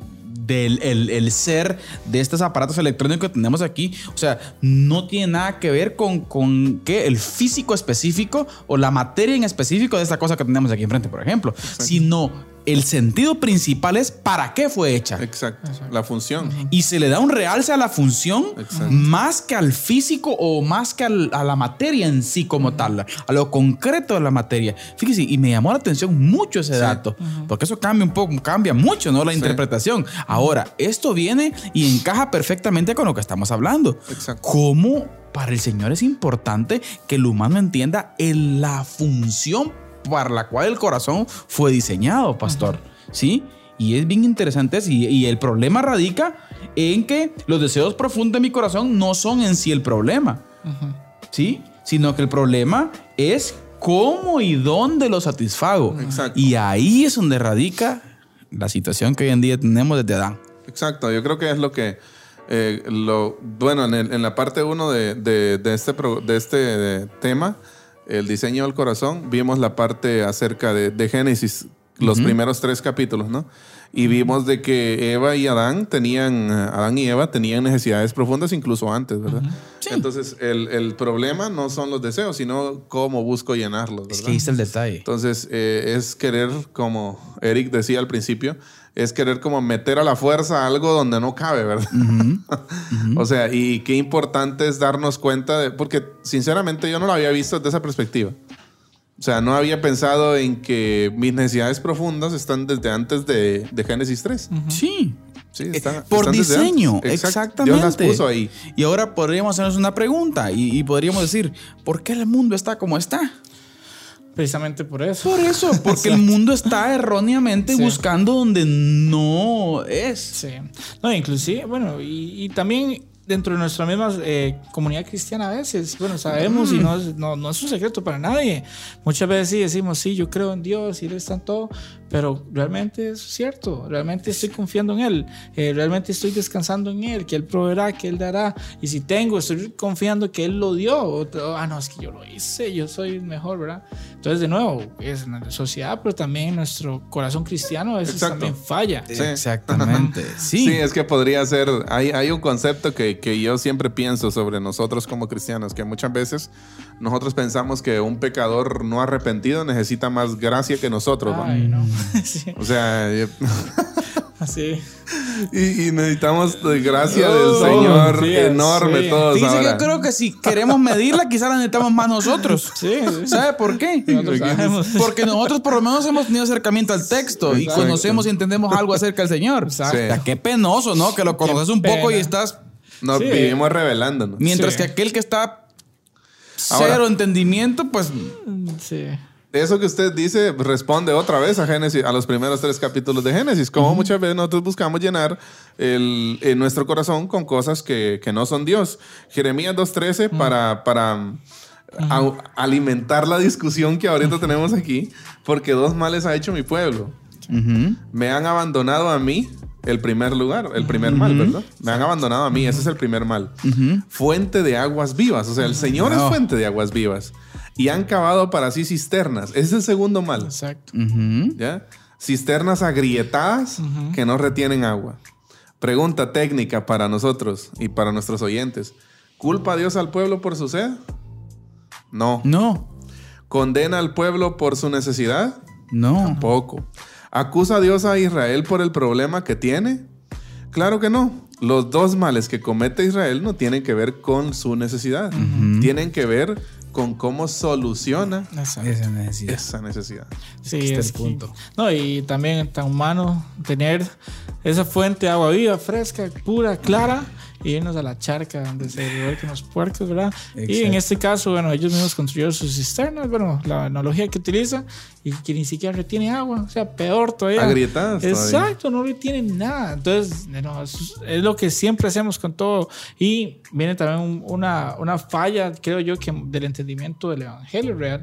del el, el ser de estos aparatos electrónicos que tenemos aquí, o sea, no tiene nada que ver con, con ¿qué? el físico específico o la materia en específico de esta cosa que tenemos aquí enfrente, por ejemplo, sino el sentido principal es para qué fue hecha. Exacto. La función. Y se le da un realce a la función Exacto. más que al físico o más que al- a la materia en sí como tal, a lo concreto de la materia. Fíjese, y me llamó la atención mucho ese dato, porque eso cambia un poco, cambia mucho, ¿no? La Sí. interpretación. Ahora, esto viene y encaja perfectamente con lo que estamos hablando. Exacto. Cómo para el Señor es importante que el humano entienda en la función para la cual el corazón fue diseñado, pastor. ¿Sí? Y es bien interesante. Y, y el problema radica en que los deseos profundos de mi corazón no son en sí el problema. ¿Sí? Sino que el problema es cómo y dónde lo satisfago. Exacto. Y ahí es donde radica la situación que hoy en día tenemos desde Adán. Exacto, yo creo que es lo que, eh, lo, bueno, en, el- en la parte 1 de, de- de este, pro- de este tema, el diseño del corazón, vimos la parte acerca de, de Génesis, los primeros tres capítulos, ¿no? Y vimos de que Eva y Adán tenían, eh, Adán y Eva tenían necesidades profundas incluso antes, ¿verdad? Entonces, el, el problema no son los deseos, sino cómo busco llenarlos, Es ¿verdad? que ahí está el detalle. Entonces, eh, es querer, como Eric decía al principio, es querer como meter a la fuerza algo donde no cabe, ¿verdad? o sea, y qué importante es darnos cuenta de, porque sinceramente yo no lo había visto desde esa perspectiva. O sea, no había pensado en que mis necesidades profundas están desde antes de, de Génesis 3. Sí. Sí, están- Eh, Por están diseño, exactamente. Dios las puso ahí. Y ahora podríamos hacernos una pregunta y, y podríamos decir, ¿por qué el mundo está como está? Precisamente por eso. Por eso, porque el mundo está erróneamente Sí. buscando donde no es. Sí. No, inclusive, bueno, y, y también dentro de nuestra misma eh, comunidad cristiana a veces, bueno, sabemos y no, es- no, no es un secreto para nadie. Muchas veces sí decimos, sí, yo creo en Dios y Él está en todo, pero realmente es cierto, realmente estoy confiando en Él, eh, realmente estoy descansando en Él, que Él proveerá, que Él dará, y si tengo, estoy confiando que Él lo dio, o- ah, no, es que yo lo hice, yo soy mejor, ¿verdad? Entonces, de nuevo, es en la sociedad, pero también en nuestro corazón cristiano a veces Exacto. también falla. Sí. Exactamente. Sí. Sí, es que podría ser, hay, hay un concepto que, que yo siempre pienso sobre nosotros como cristianos, que muchas veces nosotros pensamos que un pecador no arrepentido necesita más gracia que nosotros. ¿no? Ay, no. Sí. O sea, yo- Así. Y, y necesitamos gracia del Oh, Señor sí, enorme sí. todos que yo creo que si queremos medirla, quizás la necesitamos más nosotros. Sí, sí. ¿Sabe por qué? Nosotros sabemos. Porque nosotros por lo menos hemos tenido acercamiento al texto y conocemos y entendemos algo acerca del Señor. Exacto. O sea, qué penoso, ¿no? Que lo conoces un poco y estás... Nos Sí. vivimos revelándonos. Mientras Sí. que aquel que está Ahora- cero entendimiento, pues... Sí. Eso que usted dice responde otra vez a Génesis, a los primeros tres capítulos de Génesis. Como muchas veces nosotros buscamos llenar el, en nuestro corazón con cosas que, que no son Dios. Jeremías 2.13 para, para um, au- alimentar la discusión que ahorita tenemos aquí, porque dos males ha hecho mi pueblo. Me han abandonado a mí, el primer lugar, el primer mal, ¿verdad? Me han abandonado a mí, ese es el primer mal. Fuente de aguas vivas, o sea, el Señor es fuente de aguas vivas. Y han cavado para sí cisternas, ese es el segundo mal. Exacto. ¿ya? Cisternas agrietadas que no retienen agua. Pregunta técnica para nosotros y para nuestros oyentes. ¿Culpa a Dios al pueblo por su sed? No. No, ¿Condena al pueblo por su necesidad? no. Poco. ¿Acusa a Dios a Israel por el problema que tiene? Claro que no. Los dos males que comete Israel no tienen que ver con su necesidad. Tienen que ver con cómo soluciona. Esa necesidad. esa necesidad. Sí, está es el que- punto. no, y también tan humano tener esa fuente de agua viva, fresca, pura, clara, y irnos a la charca donde se revuelquen los puercos, ¿verdad? Y en Exacto. este caso, bueno, ellos mismos construyeron sus cisternas, bueno, la analogía que utiliza, y que ni siquiera retiene agua, o sea, peor todavía. Agrietadas todavía. Exacto, no retienen nada. Entonces, no, es, es lo que siempre hacemos con todo. Y viene también un- una, una falla, creo yo, que del entendimiento del evangelio real.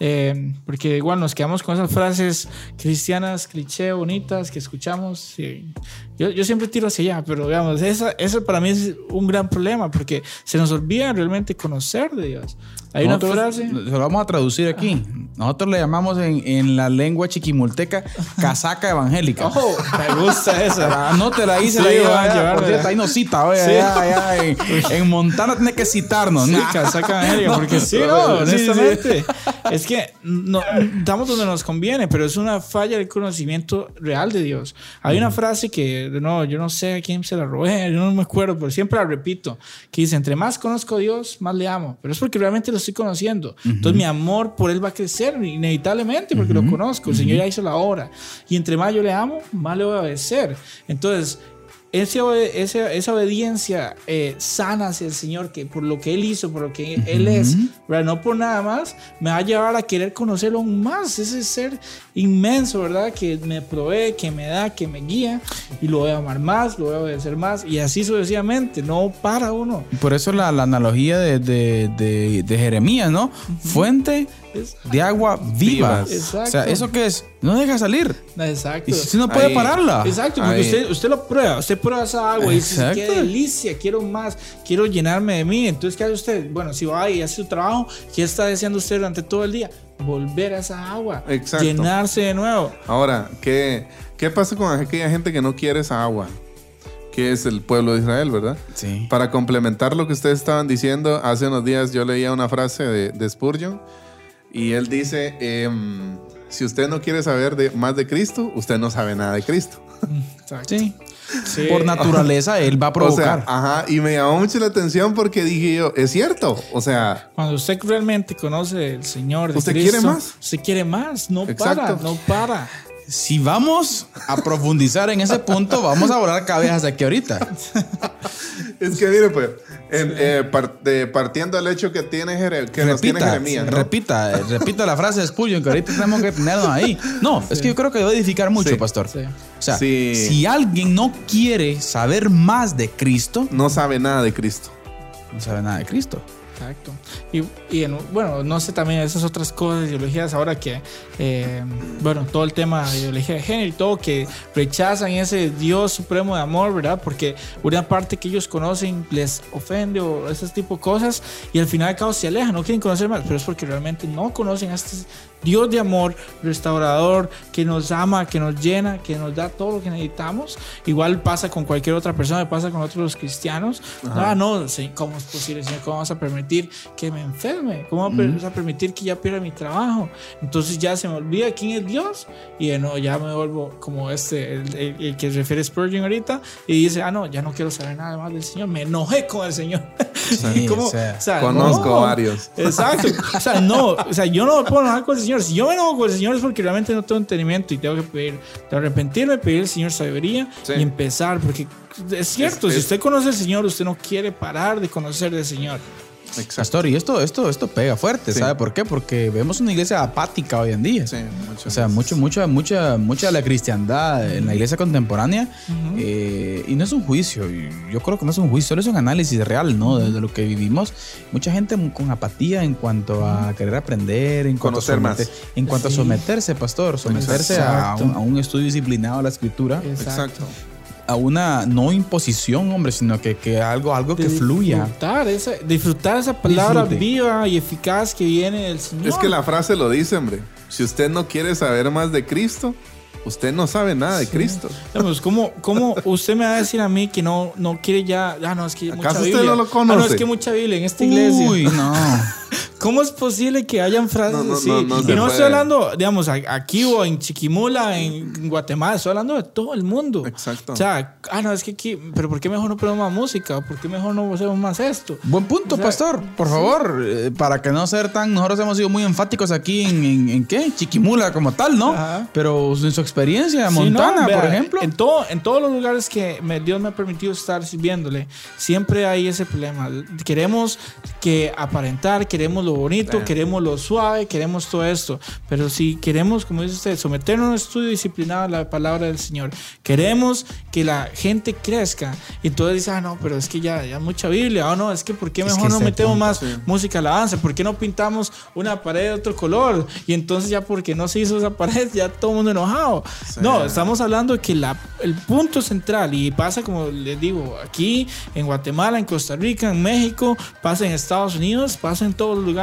Eh, porque igual nos quedamos con esas frases cristianas, cliché, bonitas que escuchamos. y yo, yo siempre tiro hacia allá, pero digamos, esa, eso para mí es un gran problema porque se nos olvida realmente conocer de Dios. Hay una Nosotros- frase. Se lo vamos a traducir aquí. Nosotros le llamamos en, en la lengua chiquimulteca casaca evangélica. Oh, me gusta esa. Anótela ahí, se Sí, la va a llevar, Por cierto, ahí nos cita, oye, Sí. allá, allá en, en Montana tiene que citarnos. Sí, ¿no? casaca evangélica, porque sí, no, Sí, sí. honestamente. Es que no, estamos donde nos conviene, pero es una falla del conocimiento real de Dios. Hay una frase que, de nuevo, yo no sé a quién se la robé, yo no me acuerdo, pero siempre la repito, que dice, entre más conozco a Dios, más le amo. Pero es porque realmente lo estoy conociendo. Entonces mi amor por Él va a crecer inevitablemente porque lo conozco. El Señor ya hizo la obra. Y entre más yo le amo, más le voy a obedecer. Entonces, ese ese- esa obediencia eh, sana hacia el Señor, que por lo que Él hizo, por lo que Él es, ¿verdad? no por nada más, me va a llevar a querer conocerlo aún más. Ese ser inmenso, ¿verdad? Que me provee, que me da, que me guía, y lo voy a amar más, lo voy a obedecer más, y así sucesivamente. No para uno. Por eso la, la analogía de, de- de- de Jeremías, ¿no? Fuente de agua viva. Exacto. O sea, ¿eso qué es? No deja salir. Exacto. Y si no puede Ahí. pararla. Exacto, porque Ahí. usted, usted lo prueba, usted prueba esa agua y dice, Exacto. qué delicia, quiero más, quiero llenarme de mí. Entonces, ¿qué hace usted? Bueno, si va y hace su trabajo, ¿qué está deseando usted durante todo el día? Volver a esa agua, Exacto. llenarse de nuevo. Ahora, ¿qué, ¿qué pasa con aquella gente que no quiere esa agua? Que es el pueblo de Israel, ¿verdad? Sí. Para complementar lo que ustedes estaban diciendo, hace unos días yo leía una frase de, de Spurgeon y él dice, em, si usted no quiere saber de, más de Cristo, usted no sabe nada de Cristo. Exacto. Sí. Sí. Por naturaleza, él va a O provocar. sea, ajá, y me llamó mucho la atención porque dije yo, es cierto, o sea, Cuando usted realmente conoce al Señor, de ¿Usted Cristo, quiere más? Usted quiere más, no Exacto. para, no para. Si vamos a profundizar en ese punto, vamos a volar cabezas de aquí ahorita. es que mire pues, en- eh, partiendo del hecho que tiene Jere- que nos tiene repita, Jeremías, ¿no? repita, eh, repita la frase de Spurgeon que ahorita tenemos que tenernos ahí. No, es que yo creo que debe edificar mucho, Sí. pastor. Sí. O sea, Sí. si alguien no quiere saber más de Cristo, no sabe nada de Cristo. no sabe nada de Cristo. Exacto. Y, en- bueno, no sé también esas otras cosas, ideologías ahora que, eh, bueno, todo el tema de ideología de género y todo, que rechazan ese Dios supremo de amor, ¿verdad? Porque una parte que ellos conocen les ofende o ese tipo de cosas y al final al cabo se alejan, no quieren conocer más, pero es porque realmente no conocen a este Dios de amor, restaurador, que nos ama, que nos llena, que nos da todo lo que necesitamos. Igual pasa con cualquier otra persona, pasa con otros cristianos. Ah, no, ¿cómo es posible, Señor? ¿Cómo vas a permitir que me enferme? ¿Cómo vas a permitir que ya pierda mi trabajo? Entonces ya se me olvida quién es Dios y eh, no, ya me vuelvo como este, el, el- el que refiere Spurgeon ahorita y dice, ah, no, ya no quiero saber nada más del Señor, me enojé con el Señor. Sí, ¿Cómo? o sea, Conozco no. varios. Exacto. O sea, no, o sea, yo no me puedo enojar con el Señor. Si yo me enojo con el Señor es porque realmente no tengo entendimiento y tengo que pedir, tengo que arrepentirme, pedir al Señor sabiduría Sí. y empezar, porque es cierto, Es- si es- usted conoce al Señor, usted no quiere parar de conocer del Señor. Exacto. Pastor, y esto, esto, esto pega fuerte, Sí. ¿sabe por qué? Porque vemos una iglesia apática hoy en día. Sí, muchas O sea, mucho, mucha, mucha, mucha de la cristiandad en la iglesia contemporánea, eh, y no es un juicio, yo creo que no es un juicio, solo es un análisis real, ¿no? De, de lo que vivimos. Mucha gente con apatía en cuanto a querer aprender, en cuanto, a, Conocer más. someter- en cuanto Sí. a someterse, pastor, someterse a un, a un estudio disciplinado a la escritura, Exacto. A una no imposición, hombre, sino que, que algo, algo que fluya. Disfrutar esa, disfrutar esa palabra Disfrute. viva y eficaz que viene del Señor. Es que la frase lo dice, hombre. Si usted no quiere saber más de Cristo, usted no sabe nada de Cristo. Digamos, ¿cómo, ¿Cómo usted me va a decir a mí que no, no quiere ya? Ah, no, es que mucha ¿Acaso usted Biblia. no lo Ah, no, conoce? es que mucha Biblia en esta iglesia. Uy, no. ¿Cómo es posible que hayan frases No, no, así? no, no y no puede. estoy hablando, digamos, aquí o en Chiquimula, en Guatemala, estoy hablando de todo el mundo. Exacto. O sea, ah, no, es que aquí, pero ¿por qué mejor no ponemos más música? ¿Por qué mejor no hacemos más esto? Buen punto, O sea, pastor. Por favor, eh, para que no ser tan. Nosotros hemos sido muy enfáticos aquí en, en, en qué? Chiquimula como tal, ¿no? Ajá. Pero en su experiencia, Sí, Montana, no, vea, por ejemplo. En, todo, en todos los lugares que me- Dios me ha permitido estar sirviéndole, siempre hay ese problema. Queremos que aparentar, queremos lo bonito, Sí. queremos lo suave, queremos todo esto. Pero si queremos, como dice usted, someternos a un estudio disciplinado a la palabra del Señor, queremos que la gente crezca. Y entonces dice, ah, no, pero es que ya, ya mucha Biblia. O no, es que ¿por qué Es mejor que no metemos punto, más sí. música alabanza? ¿Por qué no pintamos una pared de otro color? Y entonces ya porque no se hizo esa pared, ya todo el mundo enojado. No, estamos hablando de que la, el punto central, y pasa como les digo, aquí en Guatemala, en Costa Rica, en México, pasa en Estados Unidos, pasa en todos los lugares,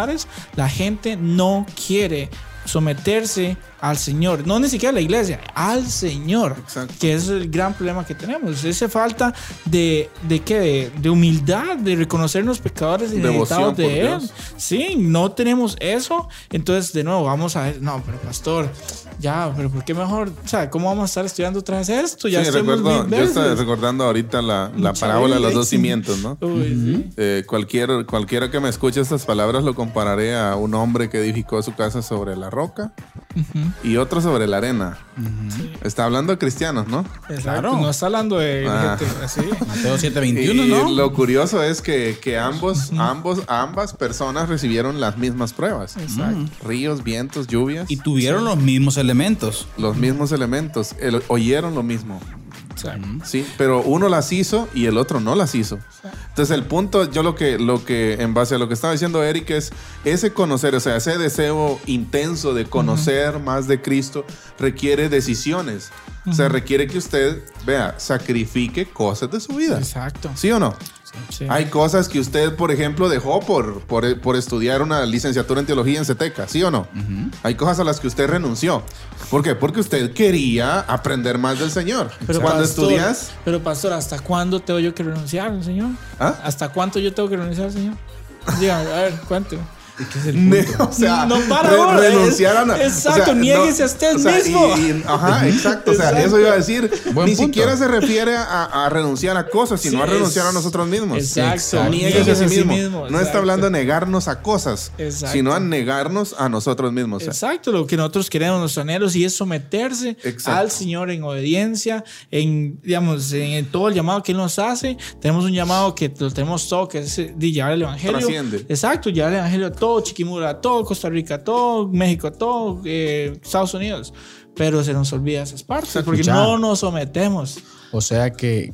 la gente no quiere someterse al Señor, no ni siquiera a la iglesia, al Señor, Exacto. que es el gran problema que tenemos, esa falta de, de qué, de, de humildad, de reconocernos pecadores y necesitados de Él. Dios. Sí, no tenemos eso. Entonces, de nuevo, vamos a ver. No, pero pastor, ya, pero ¿por qué mejor? O sea, ¿cómo vamos a estar estudiando otra vez esto? Ya sí, recuerdo, yo estaba recordando ahorita la, la parábola de los dos cimientos, ¿no? Uy, sí. Eh, cualquier, cualquiera que me escuche estas palabras lo compararé a un hombre que edificó su casa sobre la roca y otro sobre la arena. Está hablando de cristianos, ¿no? Exacto. Claro. No está hablando de Ah. gente así. Mateo 7:21, y ¿no? lo curioso es que, que ambos, ambos, ambas personas recibieron las mismas pruebas. Ríos, vientos, lluvias, Y tuvieron los mismos elementos. los mismos elementos, el- oyeron lo mismo. Sí, pero uno las hizo y el otro no las hizo. Entonces el punto, yo lo que, lo que, en base a lo que estaba diciendo Eric, es ese conocer, o sea, ese deseo intenso de conocer más de Cristo requiere decisiones. O sea, requiere que usted, vea, sacrifique cosas de su vida. Exacto. ¿Sí o no? Sí. Hay cosas que usted, por ejemplo, dejó por, por, por estudiar una licenciatura en teología en CETECA, ¿sí o no? Hay cosas a las que usted renunció. ¿Por qué? Porque usted quería aprender más del Señor. Pero Cuando pastor, estudias, Pero pastor, ¿hasta cuándo tengo yo que renunciar al Señor? ¿Ah? ¿Hasta cuánto yo tengo que renunciar al Señor? Dígame, a ver, cuénteme. Ne- o sea, No, para re- ahora, renunciar a es- na- exacto, niéguese a usted mismo. y- y- ajá, exacto. O sea, eso iba a decir. Buen ni punto. siquiera se refiere a, a renunciar a cosas, sino Sí, a renunciar es- a nosotros mismos. Exacto. Niéguese a sí mismo. No está hablando de negarnos a cosas, Exacto. sino a negarnos a nosotros mismos. O sea, Exacto, lo que nosotros queremos, nuestros anhelos, y es someterse Exacto. al Señor en obediencia, en, digamos, en todo el llamado que Él nos hace. Tenemos un llamado que lo tenemos todo, que es eh, de llevar el Evangelio. Trasciende. Exacto, llevar el Evangelio a todo Chiquimula, a todo Costa Rica, todo México, todo eh, Estados Unidos. Pero se nos olvida esas partes, porque no nos sometemos. O sea que,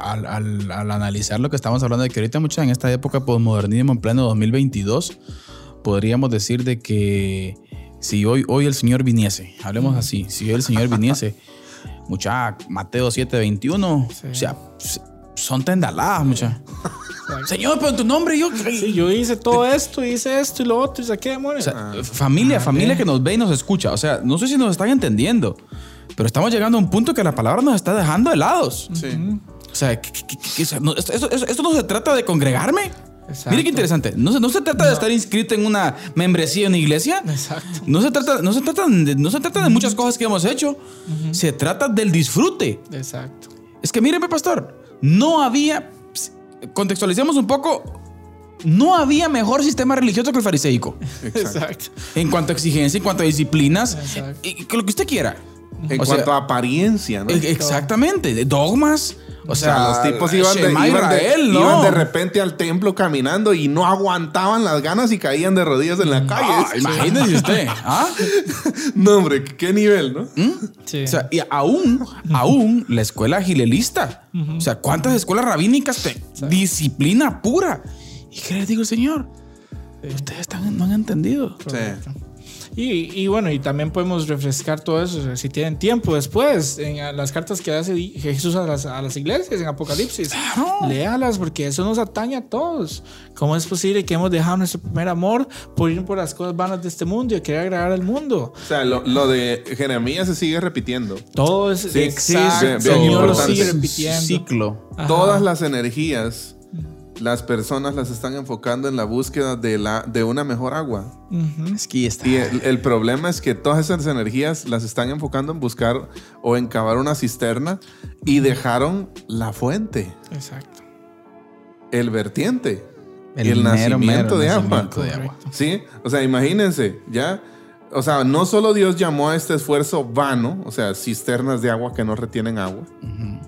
al, al- al analizar lo que estamos hablando de que ahorita mucha en esta época de posmodernismo en pleno 2022, podríamos decir de que si hoy, hoy el Señor viniese, hablemos así, si hoy el Señor viniese, mucha Mateo 7:21, o sea, son tendaladas, mucha. Señor, pero en tu nombre yo. Sí, yo hice todo esto, hice esto y lo otro y saqué demonios. O sea, familia, familia que nos ve y nos escucha. O sea, no sé si nos están entendiendo, pero estamos llegando a un punto que la palabra nos está dejando helados. Sí. O sea, ¿qué- qué- qué- qué- o sea, no, esto, esto- esto no se trata de congregarme. Exacto. Mire qué interesante. No se, no se trata de estar inscrito en una membresía en una iglesia. Exacto. No se trata, no se trata, de, no se trata de muchas cosas que hemos hecho. Se trata del disfrute. Exacto. Es que míreme, pastor, no había, contextualicemos un poco, no había mejor sistema religioso que el fariseico. Exacto. Exacto. En cuanto a exigencia, en cuanto a disciplinas, Exacto. y, y lo que usted quiera. En O cuanto sea, a apariencia, ¿no? e- Exactamente, de dogmas. O O sea, los tipos iban de, iban, de, Israel, ¿no? iban de repente al templo caminando y no aguantaban las ganas y caían de rodillas en la calle. Ah, imagínese usted. ¿ah? No, hombre, qué nivel, ¿no? Sí. O sea, y aún, aún la escuela gilelista. O sea, ¿cuántas escuelas rabínicas te disciplina pura? ¿Y qué les digo, Señor? Ustedes están- no han entendido. Sí. Y, y bueno, y también podemos refrescar todo eso o sea, si tienen tiempo después en las cartas que hace Jesús a las, a las iglesias en Apocalipsis. Léalas porque eso nos atañe a todos. ¿Cómo es posible que hemos dejado nuestro primer amor por ir por las cosas vanas de este mundo y querer agradar al mundo? O sea, lo, lo de Jeremías se sigue repitiendo. Todo es Sí, existe, exacto. el Bien Señor lo sigue repitiendo. Ciclo. Ajá. Todas las energías, las personas las están enfocando en la búsqueda de, la, de una mejor agua. Es que está. Y el, el problema es que todas esas energías las están enfocando en buscar o en cavar una cisterna y dejaron la fuente, Exacto. el vertiente, El el, mero, nacimiento mero de agua. nacimiento de agua. Sí, o sea, imagínense, ya. O sea, no solo Dios llamó a este esfuerzo vano, o sea, cisternas de agua que no retienen agua,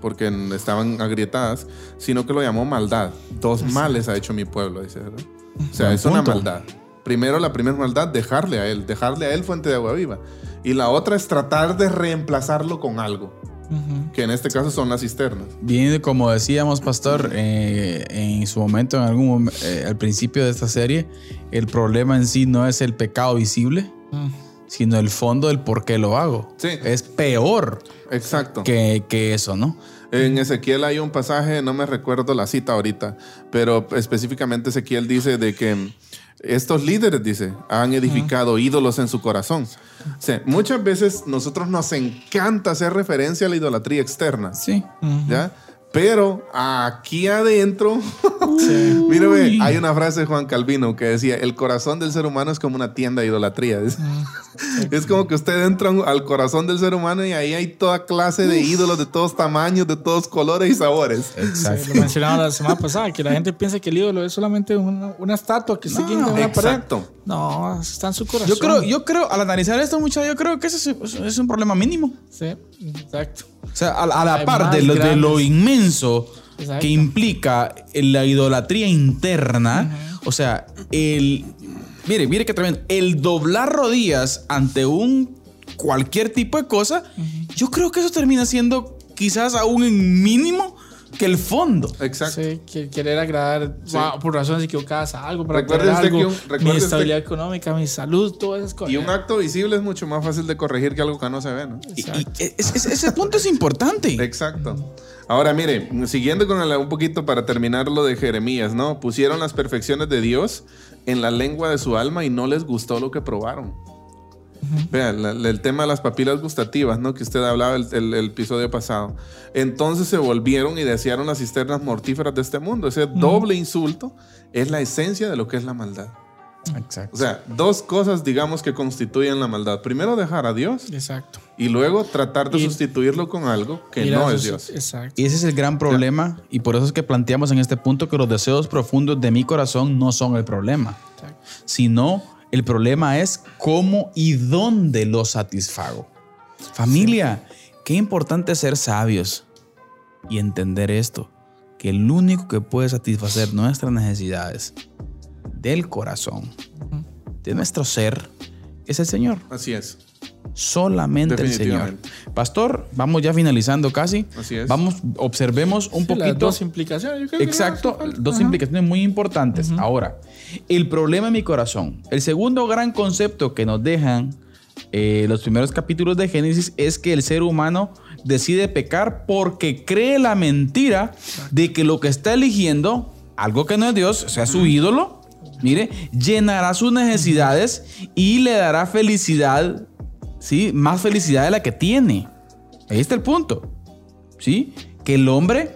porque estaban agrietadas, sino que lo llamó maldad. Dos males ha hecho mi pueblo, dice, ¿verdad? O sea, Buen es una punto. maldad. Primero, la primera maldad, dejarle a él, dejarle a él fuente de agua viva. Y la otra es tratar de reemplazarlo con algo, Que en este caso son las cisternas. Bien, como decíamos, Pastor, eh, en su momento, en algún eh, al principio de esta serie, el problema en sí no es el pecado visible, Mm. sino el fondo del por qué lo hago. Sí. Es peor Exacto. que, que eso, ¿no? En Ezequiel hay un pasaje, no me recuerdo la cita ahorita, pero específicamente Ezequiel dice de que estos líderes, dice, han edificado ídolos en su corazón. O sea, muchas veces nosotros nos encanta hacer referencia a la idolatría externa, Sí. ¿ya? Pero aquí adentro, mírame, hay una frase de Juan Calvino que decía, el corazón del ser humano es como una tienda de idolatría. Es, es como que usted entra al corazón del ser humano y ahí hay toda clase de ídolos de todos tamaños, de todos colores y sabores. Exacto. Sí, lo mencionaba la semana pasada, que la gente piensa que el ídolo es solamente una, una estatua que está aquí en una pared. No, está en su corazón. Yo creo, yo creo, al analizar esto, muchachos, yo creo que ese es, un problema mínimo. Sí, exacto. O sea, a, a la Hay par de lo, de lo grandes. inmenso Exacto. que implica la idolatría interna, o sea, el. Mire, mire que tremendo. El doblar rodillas ante un cualquier tipo de cosa, yo creo que eso termina siendo quizás aún en mínimo que el fondo. Exacto. Sí, que querer agradar wow, por razones equivocadas a algo, para Recuerde usted algo, que un- recuerde mi usted- estabilidad económica, mi salud, todas esas cosas. Y un acto visible es mucho más fácil de corregir que algo que no se ve, ¿no? Y- y Exacto. es- es- ese punto es importante. Exacto. Ahora, mire, siguiendo con el- un poquito para terminar lo de Jeremías, ¿no? Pusieron las perfecciones de Dios en la lengua de su alma y no les gustó lo que probaron. Vean, la- la- el tema de las papilas gustativas, ¿no? Que usted hablaba el, el- el episodio pasado. Entonces se volvieron y desearon las cisternas mortíferas de este mundo. Ese doble insulto es la esencia de lo que es la maldad. Exacto. O sea, dos cosas, digamos, que constituyen la maldad. Primero, dejar a Dios Exacto. y luego tratar de Y- sustituirlo con algo que no es Dios. Exacto. Y ese es el gran problema y por eso es que planteamos en este punto que los deseos profundos de mi corazón no son el problema, exacto. sino el problema es cómo y dónde lo satisfago. Familia, qué importante ser sabios y entender esto, que el único que puede satisfacer nuestras necesidades del corazón, de nuestro ser, es el Señor. Así es. Solamente el Señor. Pastor, vamos ya finalizando casi. Así es. Vamos, observemos un Sí, las poquito. dos implicaciones. Exacto, dos Ajá. implicaciones muy importantes. Ahora, el problema en mi corazón. El segundo gran concepto que nos dejan eh, los primeros capítulos de Génesis es que el ser humano decide pecar porque cree la mentira de que lo que está eligiendo algo que no es Dios, sea su ídolo, mire, llenará sus necesidades y le dará felicidad, ¿sí? Más felicidad de la que tiene. Ahí está el punto, ¿sí? Que el hombre,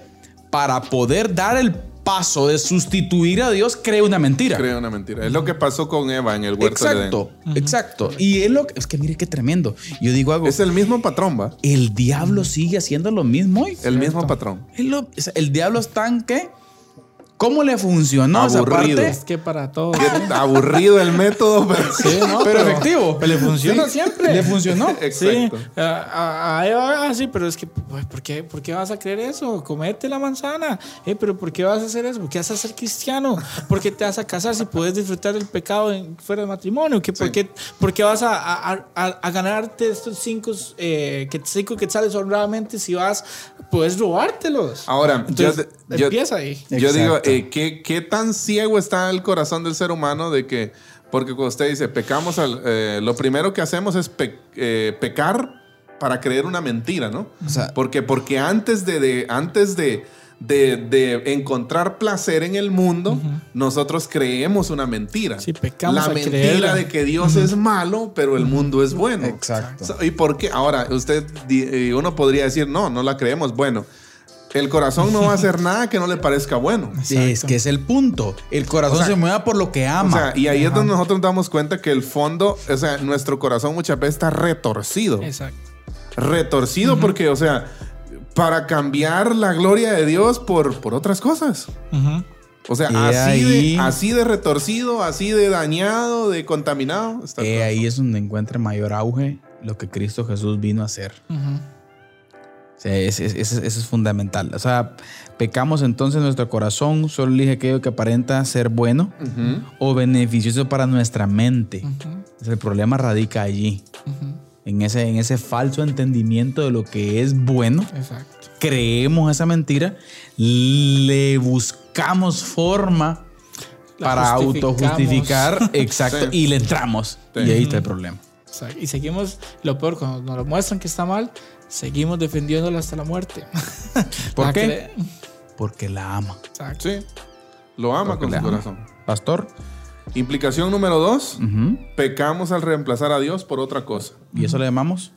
para poder dar el paso de sustituir a Dios, cree una mentira. Crea una mentira. Es lo que pasó con Eva en el huerto de Exacto, exacto. Y es lo que, es que mire qué tremendo. Yo digo algo, Edén. Es el mismo patrón, ¿va? el diablo sigue haciendo lo mismo hoy. El mismo patrón. Es sea, el diablo está en qué? ¿Cómo le funcionó esa Aburrido. parte? Es que para todo. Qué aburrido el método, pero Sí, no, Pero efectivo. Pero le funciona Sí, siempre. Le funcionó. Sí, Exacto. a, a- a Eva, ah, sí, pero es que, pues, ¿por qué, ¿por qué vas a creer eso? Comete la manzana. Eh, pero ¿por qué vas a hacer eso? ¿Por qué vas a ser cristiano? ¿Por qué te vas a casar si puedes disfrutar del pecado en- fuera del matrimonio? ¿Qué, por, Sí. qué, por qué vas a, a- a- a ganarte estos cinco, eh, que, cinco quetzales honradamente si vas, puedes robártelos? Ahora, Entonces, yo, yo- empieza ahí. yo digo. Eh, ¿qué, ¿qué tan ciego está el corazón del ser humano de que, porque cuando usted dice, pecamos, al, eh, lo primero que hacemos es pe- eh, pecar para creer una mentira, ¿no? O sea- porque, porque antes de, de- antes de, de- de encontrar placer en el mundo, nosotros creemos una mentira. Sí, pecamos La al mentira creerla. de que Dios es malo, pero el mundo es bueno. Exacto. ¿Y por qué? Ahora, usted, eh, uno podría decir, no, no la creemos. Bueno, el corazón no va a hacer nada que no le parezca bueno. Es que es el punto. El corazón O sea, se mueve por lo que O ama. sea, y ahí es donde nosotros nos damos cuenta que el fondo, o sea, nuestro corazón muchas veces está retorcido. Exacto. Retorcido porque, o sea, para cambiar la gloria de Dios por, por otras cosas. O sea, así, ahí- de, así de retorcido, así de dañado, de contaminado. está Eh, ahí es donde encuentra mayor auge lo que Cristo Jesús vino a hacer. Ujú. O sea, ese- ese- ese- eso es fundamental. O sea, pecamos entonces nuestro corazón, solo elige aquello que aparenta ser bueno Ujú. o beneficioso para nuestra mente. Ujú. El problema radica allí, Ujú. en ese, en ese falso entendimiento de lo que es bueno. Exacto. Creemos esa mentira, le buscamos forma La para autojustificar, exacto, Sí. y le entramos. Sí. Y ahí está el problema. Exacto. Y seguimos, lo peor, cuando nos lo muestran que está mal, seguimos defendiéndolo hasta la muerte. ¿Por La qué? cre- Porque la ama. Exacto. Sí. Lo ama Porque con su ama. corazón. Pastor. Implicación número dos. Ujú. Pecamos al reemplazar a Dios por otra cosa. ¿Y eso le llamamos?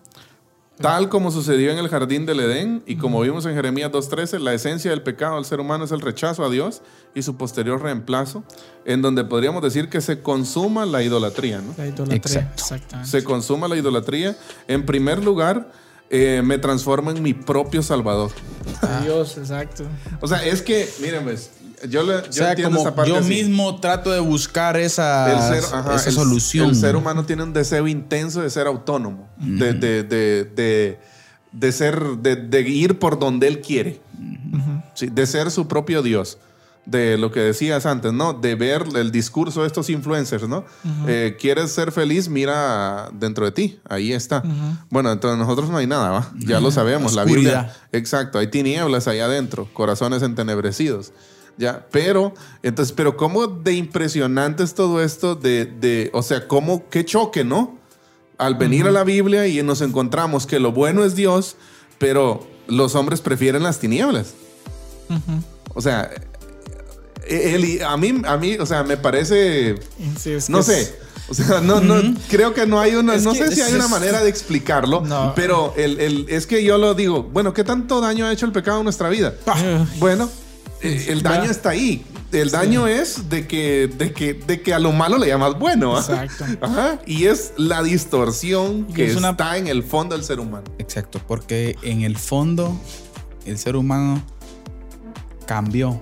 Tal como sucedió en el jardín del Edén y como vimos en Jeremías 2.13, la esencia del pecado del ser humano es el rechazo a Dios y su posterior reemplazo, en donde podríamos decir que se consuma la idolatría. ¿no? La idolatría. Exacto. Exactamente. Se consuma la idolatría. En primer lugar, eh, me transformo en mi propio salvador. Dios, exacto. O sea, es que, miren, pues, yo, le, yo O sea, entiendo como esa parte yo así. mismo trato de buscar esa, El ser- ajá, esa el- solución. El ser humano tiene un deseo intenso de ser autónomo, de, de- de- de- de ser, de, de ir por donde él quiere, Sí, de ser su propio Dios. De lo que decías antes, ¿no? De ver el discurso de estos influencers, ¿no? Eh, ¿Quieres ser feliz? Mira dentro de ti. Ahí está. Bueno, entonces nosotros no hay nada, ¿va? Ya lo sabemos. La Biblia. Exacto. Hay tinieblas ahí adentro. Corazones entenebrecidos. Ya, pero, entonces, pero cómo de impresionante es todo esto de, de o sea, cómo, qué choque, ¿no? Al venir a la Biblia y nos encontramos que lo bueno es Dios, pero los hombres prefieren las tinieblas. O sea, el- a mí, a mí, o sea, me parece, Sí, es no sé. es- O sea, no, no, creo que no hay una, Es no que sé si es- hay una es- manera de explicarlo, No. pero el, el- es que yo lo digo, bueno, ¿qué tanto daño ha hecho el pecado en nuestra vida? Bueno, eh, el daño está ahí. El daño es de que, de, que, de que a lo malo le llamas bueno. ¿ah? Exacto. Ajá. Y es la distorsión que es una- está en el fondo del ser humano. Exacto, porque en el fondo el ser humano cambió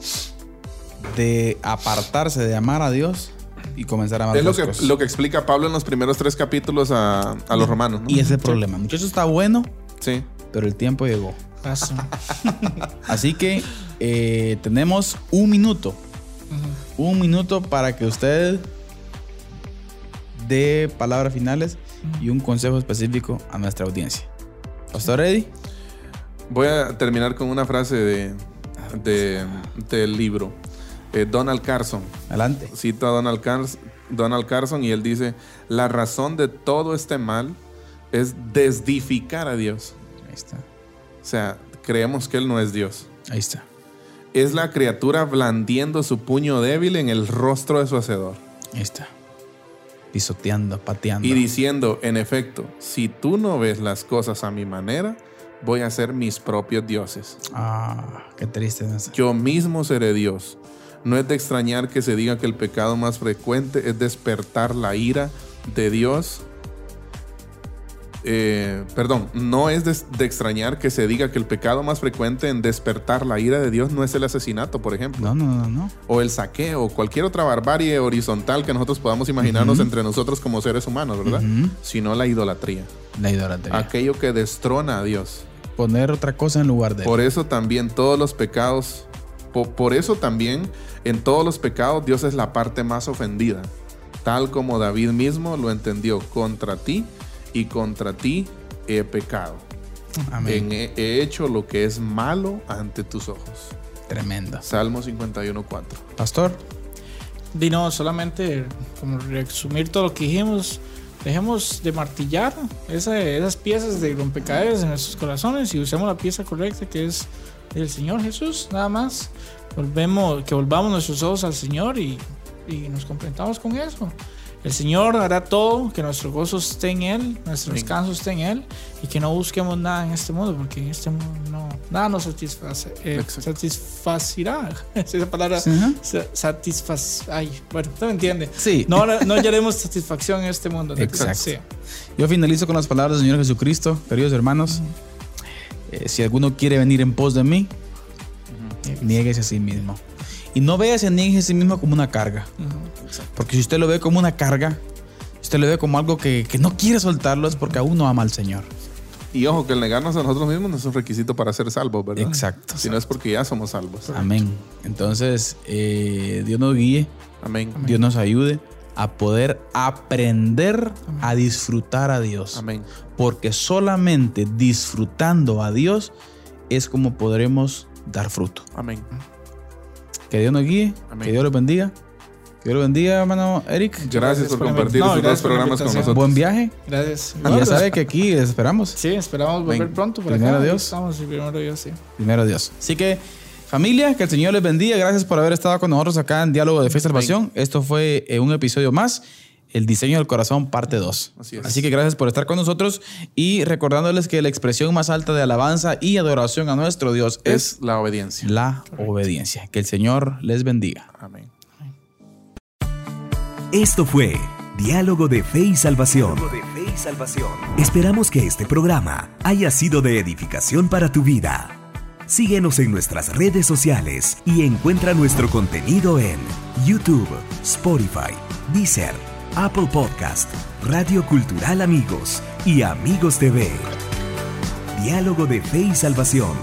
de apartarse de amar a Dios y comenzar a amar Es lo que, cosas. lo que explica Pablo en los primeros tres capítulos a, a los romanos. ¿no? Y ese es el problema. Muchachos, está bueno, Sí. pero el tiempo llegó. Así que eh, tenemos un minuto. Un minuto para que usted dé palabras finales y un consejo específico a nuestra audiencia. Pastor Eddie. Voy a terminar con una frase de, de- del libro. Eh, Donald Carson. Adelante. Cita a Donald, Cars- Donald Carson y él dice, la razón de todo este mal es desdificar a Dios. Ahí está. O sea, creemos que Él no es Dios. Ahí está. es la criatura blandiendo su puño débil en el rostro de su hacedor. Ahí está. Pisoteando, pateando. Y diciendo, en efecto, si tú no ves las cosas a mi manera, voy a ser mis propios dioses. Ah, qué triste. Yo mismo seré Dios. No es de extrañar que se diga que el pecado más frecuente es despertar la ira de Dios. Eh, perdón, no es de, de extrañar que se diga que el pecado más frecuente en despertar la ira de Dios no es el asesinato, por ejemplo, No, no, no, no. o el saqueo, o cualquier otra barbarie horizontal que nosotros podamos imaginarnos entre nosotros como seres humanos, ¿verdad? Sino la idolatría, La idolatría. aquello que destrona a Dios. Poner otra cosa en lugar de. Por eso también todos los pecados, po- por, eso también en todos los pecados Dios es la parte más ofendida, tal como David mismo lo entendió, contra ti y contra ti he pecado. Amén. En- he, he hecho lo que es malo ante tus ojos. Tremenda. Salmo 51.4. Pastor. Di no, solamente como resumir todo lo que dijimos. Dejemos de martillar esa- esas piezas de rompecabezas en nuestros corazones y usemos la pieza correcta que es el Señor Jesús, nada más. Volvemos, que volvamos nuestros ojos al Señor y, y nos completamos con eso. El Señor hará todo, que nuestro gozo esté en Él, nuestro descanso esté en Él y que no busquemos nada en este mundo, porque en este mundo no, nada nos satisface, eh, satisfacirá. Esa palabra Satisfaz... Ay, bueno, usted me entiende. Sí. No, no, no hallaremos satisfacción en este mundo. Exacto. Sí. Yo finalizo con las palabras del Señor Jesucristo, queridos hermanos. Eh, si alguno quiere venir en pos de mí, niéguese a sí mismo. Y no vea ese niegue a sí mismo como una carga. Porque si usted lo ve como una carga, si usted lo ve como algo que, que no quiere soltarlo, es porque aún no ama al Señor. Y ojo, que el negarnos a nosotros mismos no es un requisito para ser salvos, ¿verdad? Exacto. Sino es porque ya somos salvos. Amén. Entonces, eh, Dios nos guíe, Amén. Dios nos ayude a poder aprender a disfrutar a Dios. Amén. Porque solamente disfrutando a Dios es como podremos dar fruto. Amén. Que Dios nos guíe, Amén. que Dios los bendiga. Que Dios los bendiga, hermano Eric. Gracias por por compartir. No, estos dos gracias programas con nosotros. Buen viaje. Gracias. Y ya sabe que aquí les esperamos. Sí, esperamos volver Ven. pronto. Por Primero acá. Dios. Estamos, primero Dios, sí. Primero Dios. Así que, familia, que el Señor les bendiga. Gracias por haber estado con nosotros acá en Diálogo de Fe y Salvación. Esto fue eh, un episodio más. El diseño del corazón, parte 2. Así es. Así que gracias por estar con nosotros y recordándoles que la expresión más alta de alabanza y adoración a nuestro Dios es Es la obediencia. la obediencia. Que el Señor les bendiga. Amén. Esto fue Diálogo de Fe y Salvación. Esperamos que este programa haya sido de edificación para tu vida. Síguenos en nuestras redes sociales y encuentra nuestro contenido en YouTube, Spotify, Deezer, Apple Podcast, Radio Cultural Amigos y Amigos TV. Diálogo de Fe y Salvación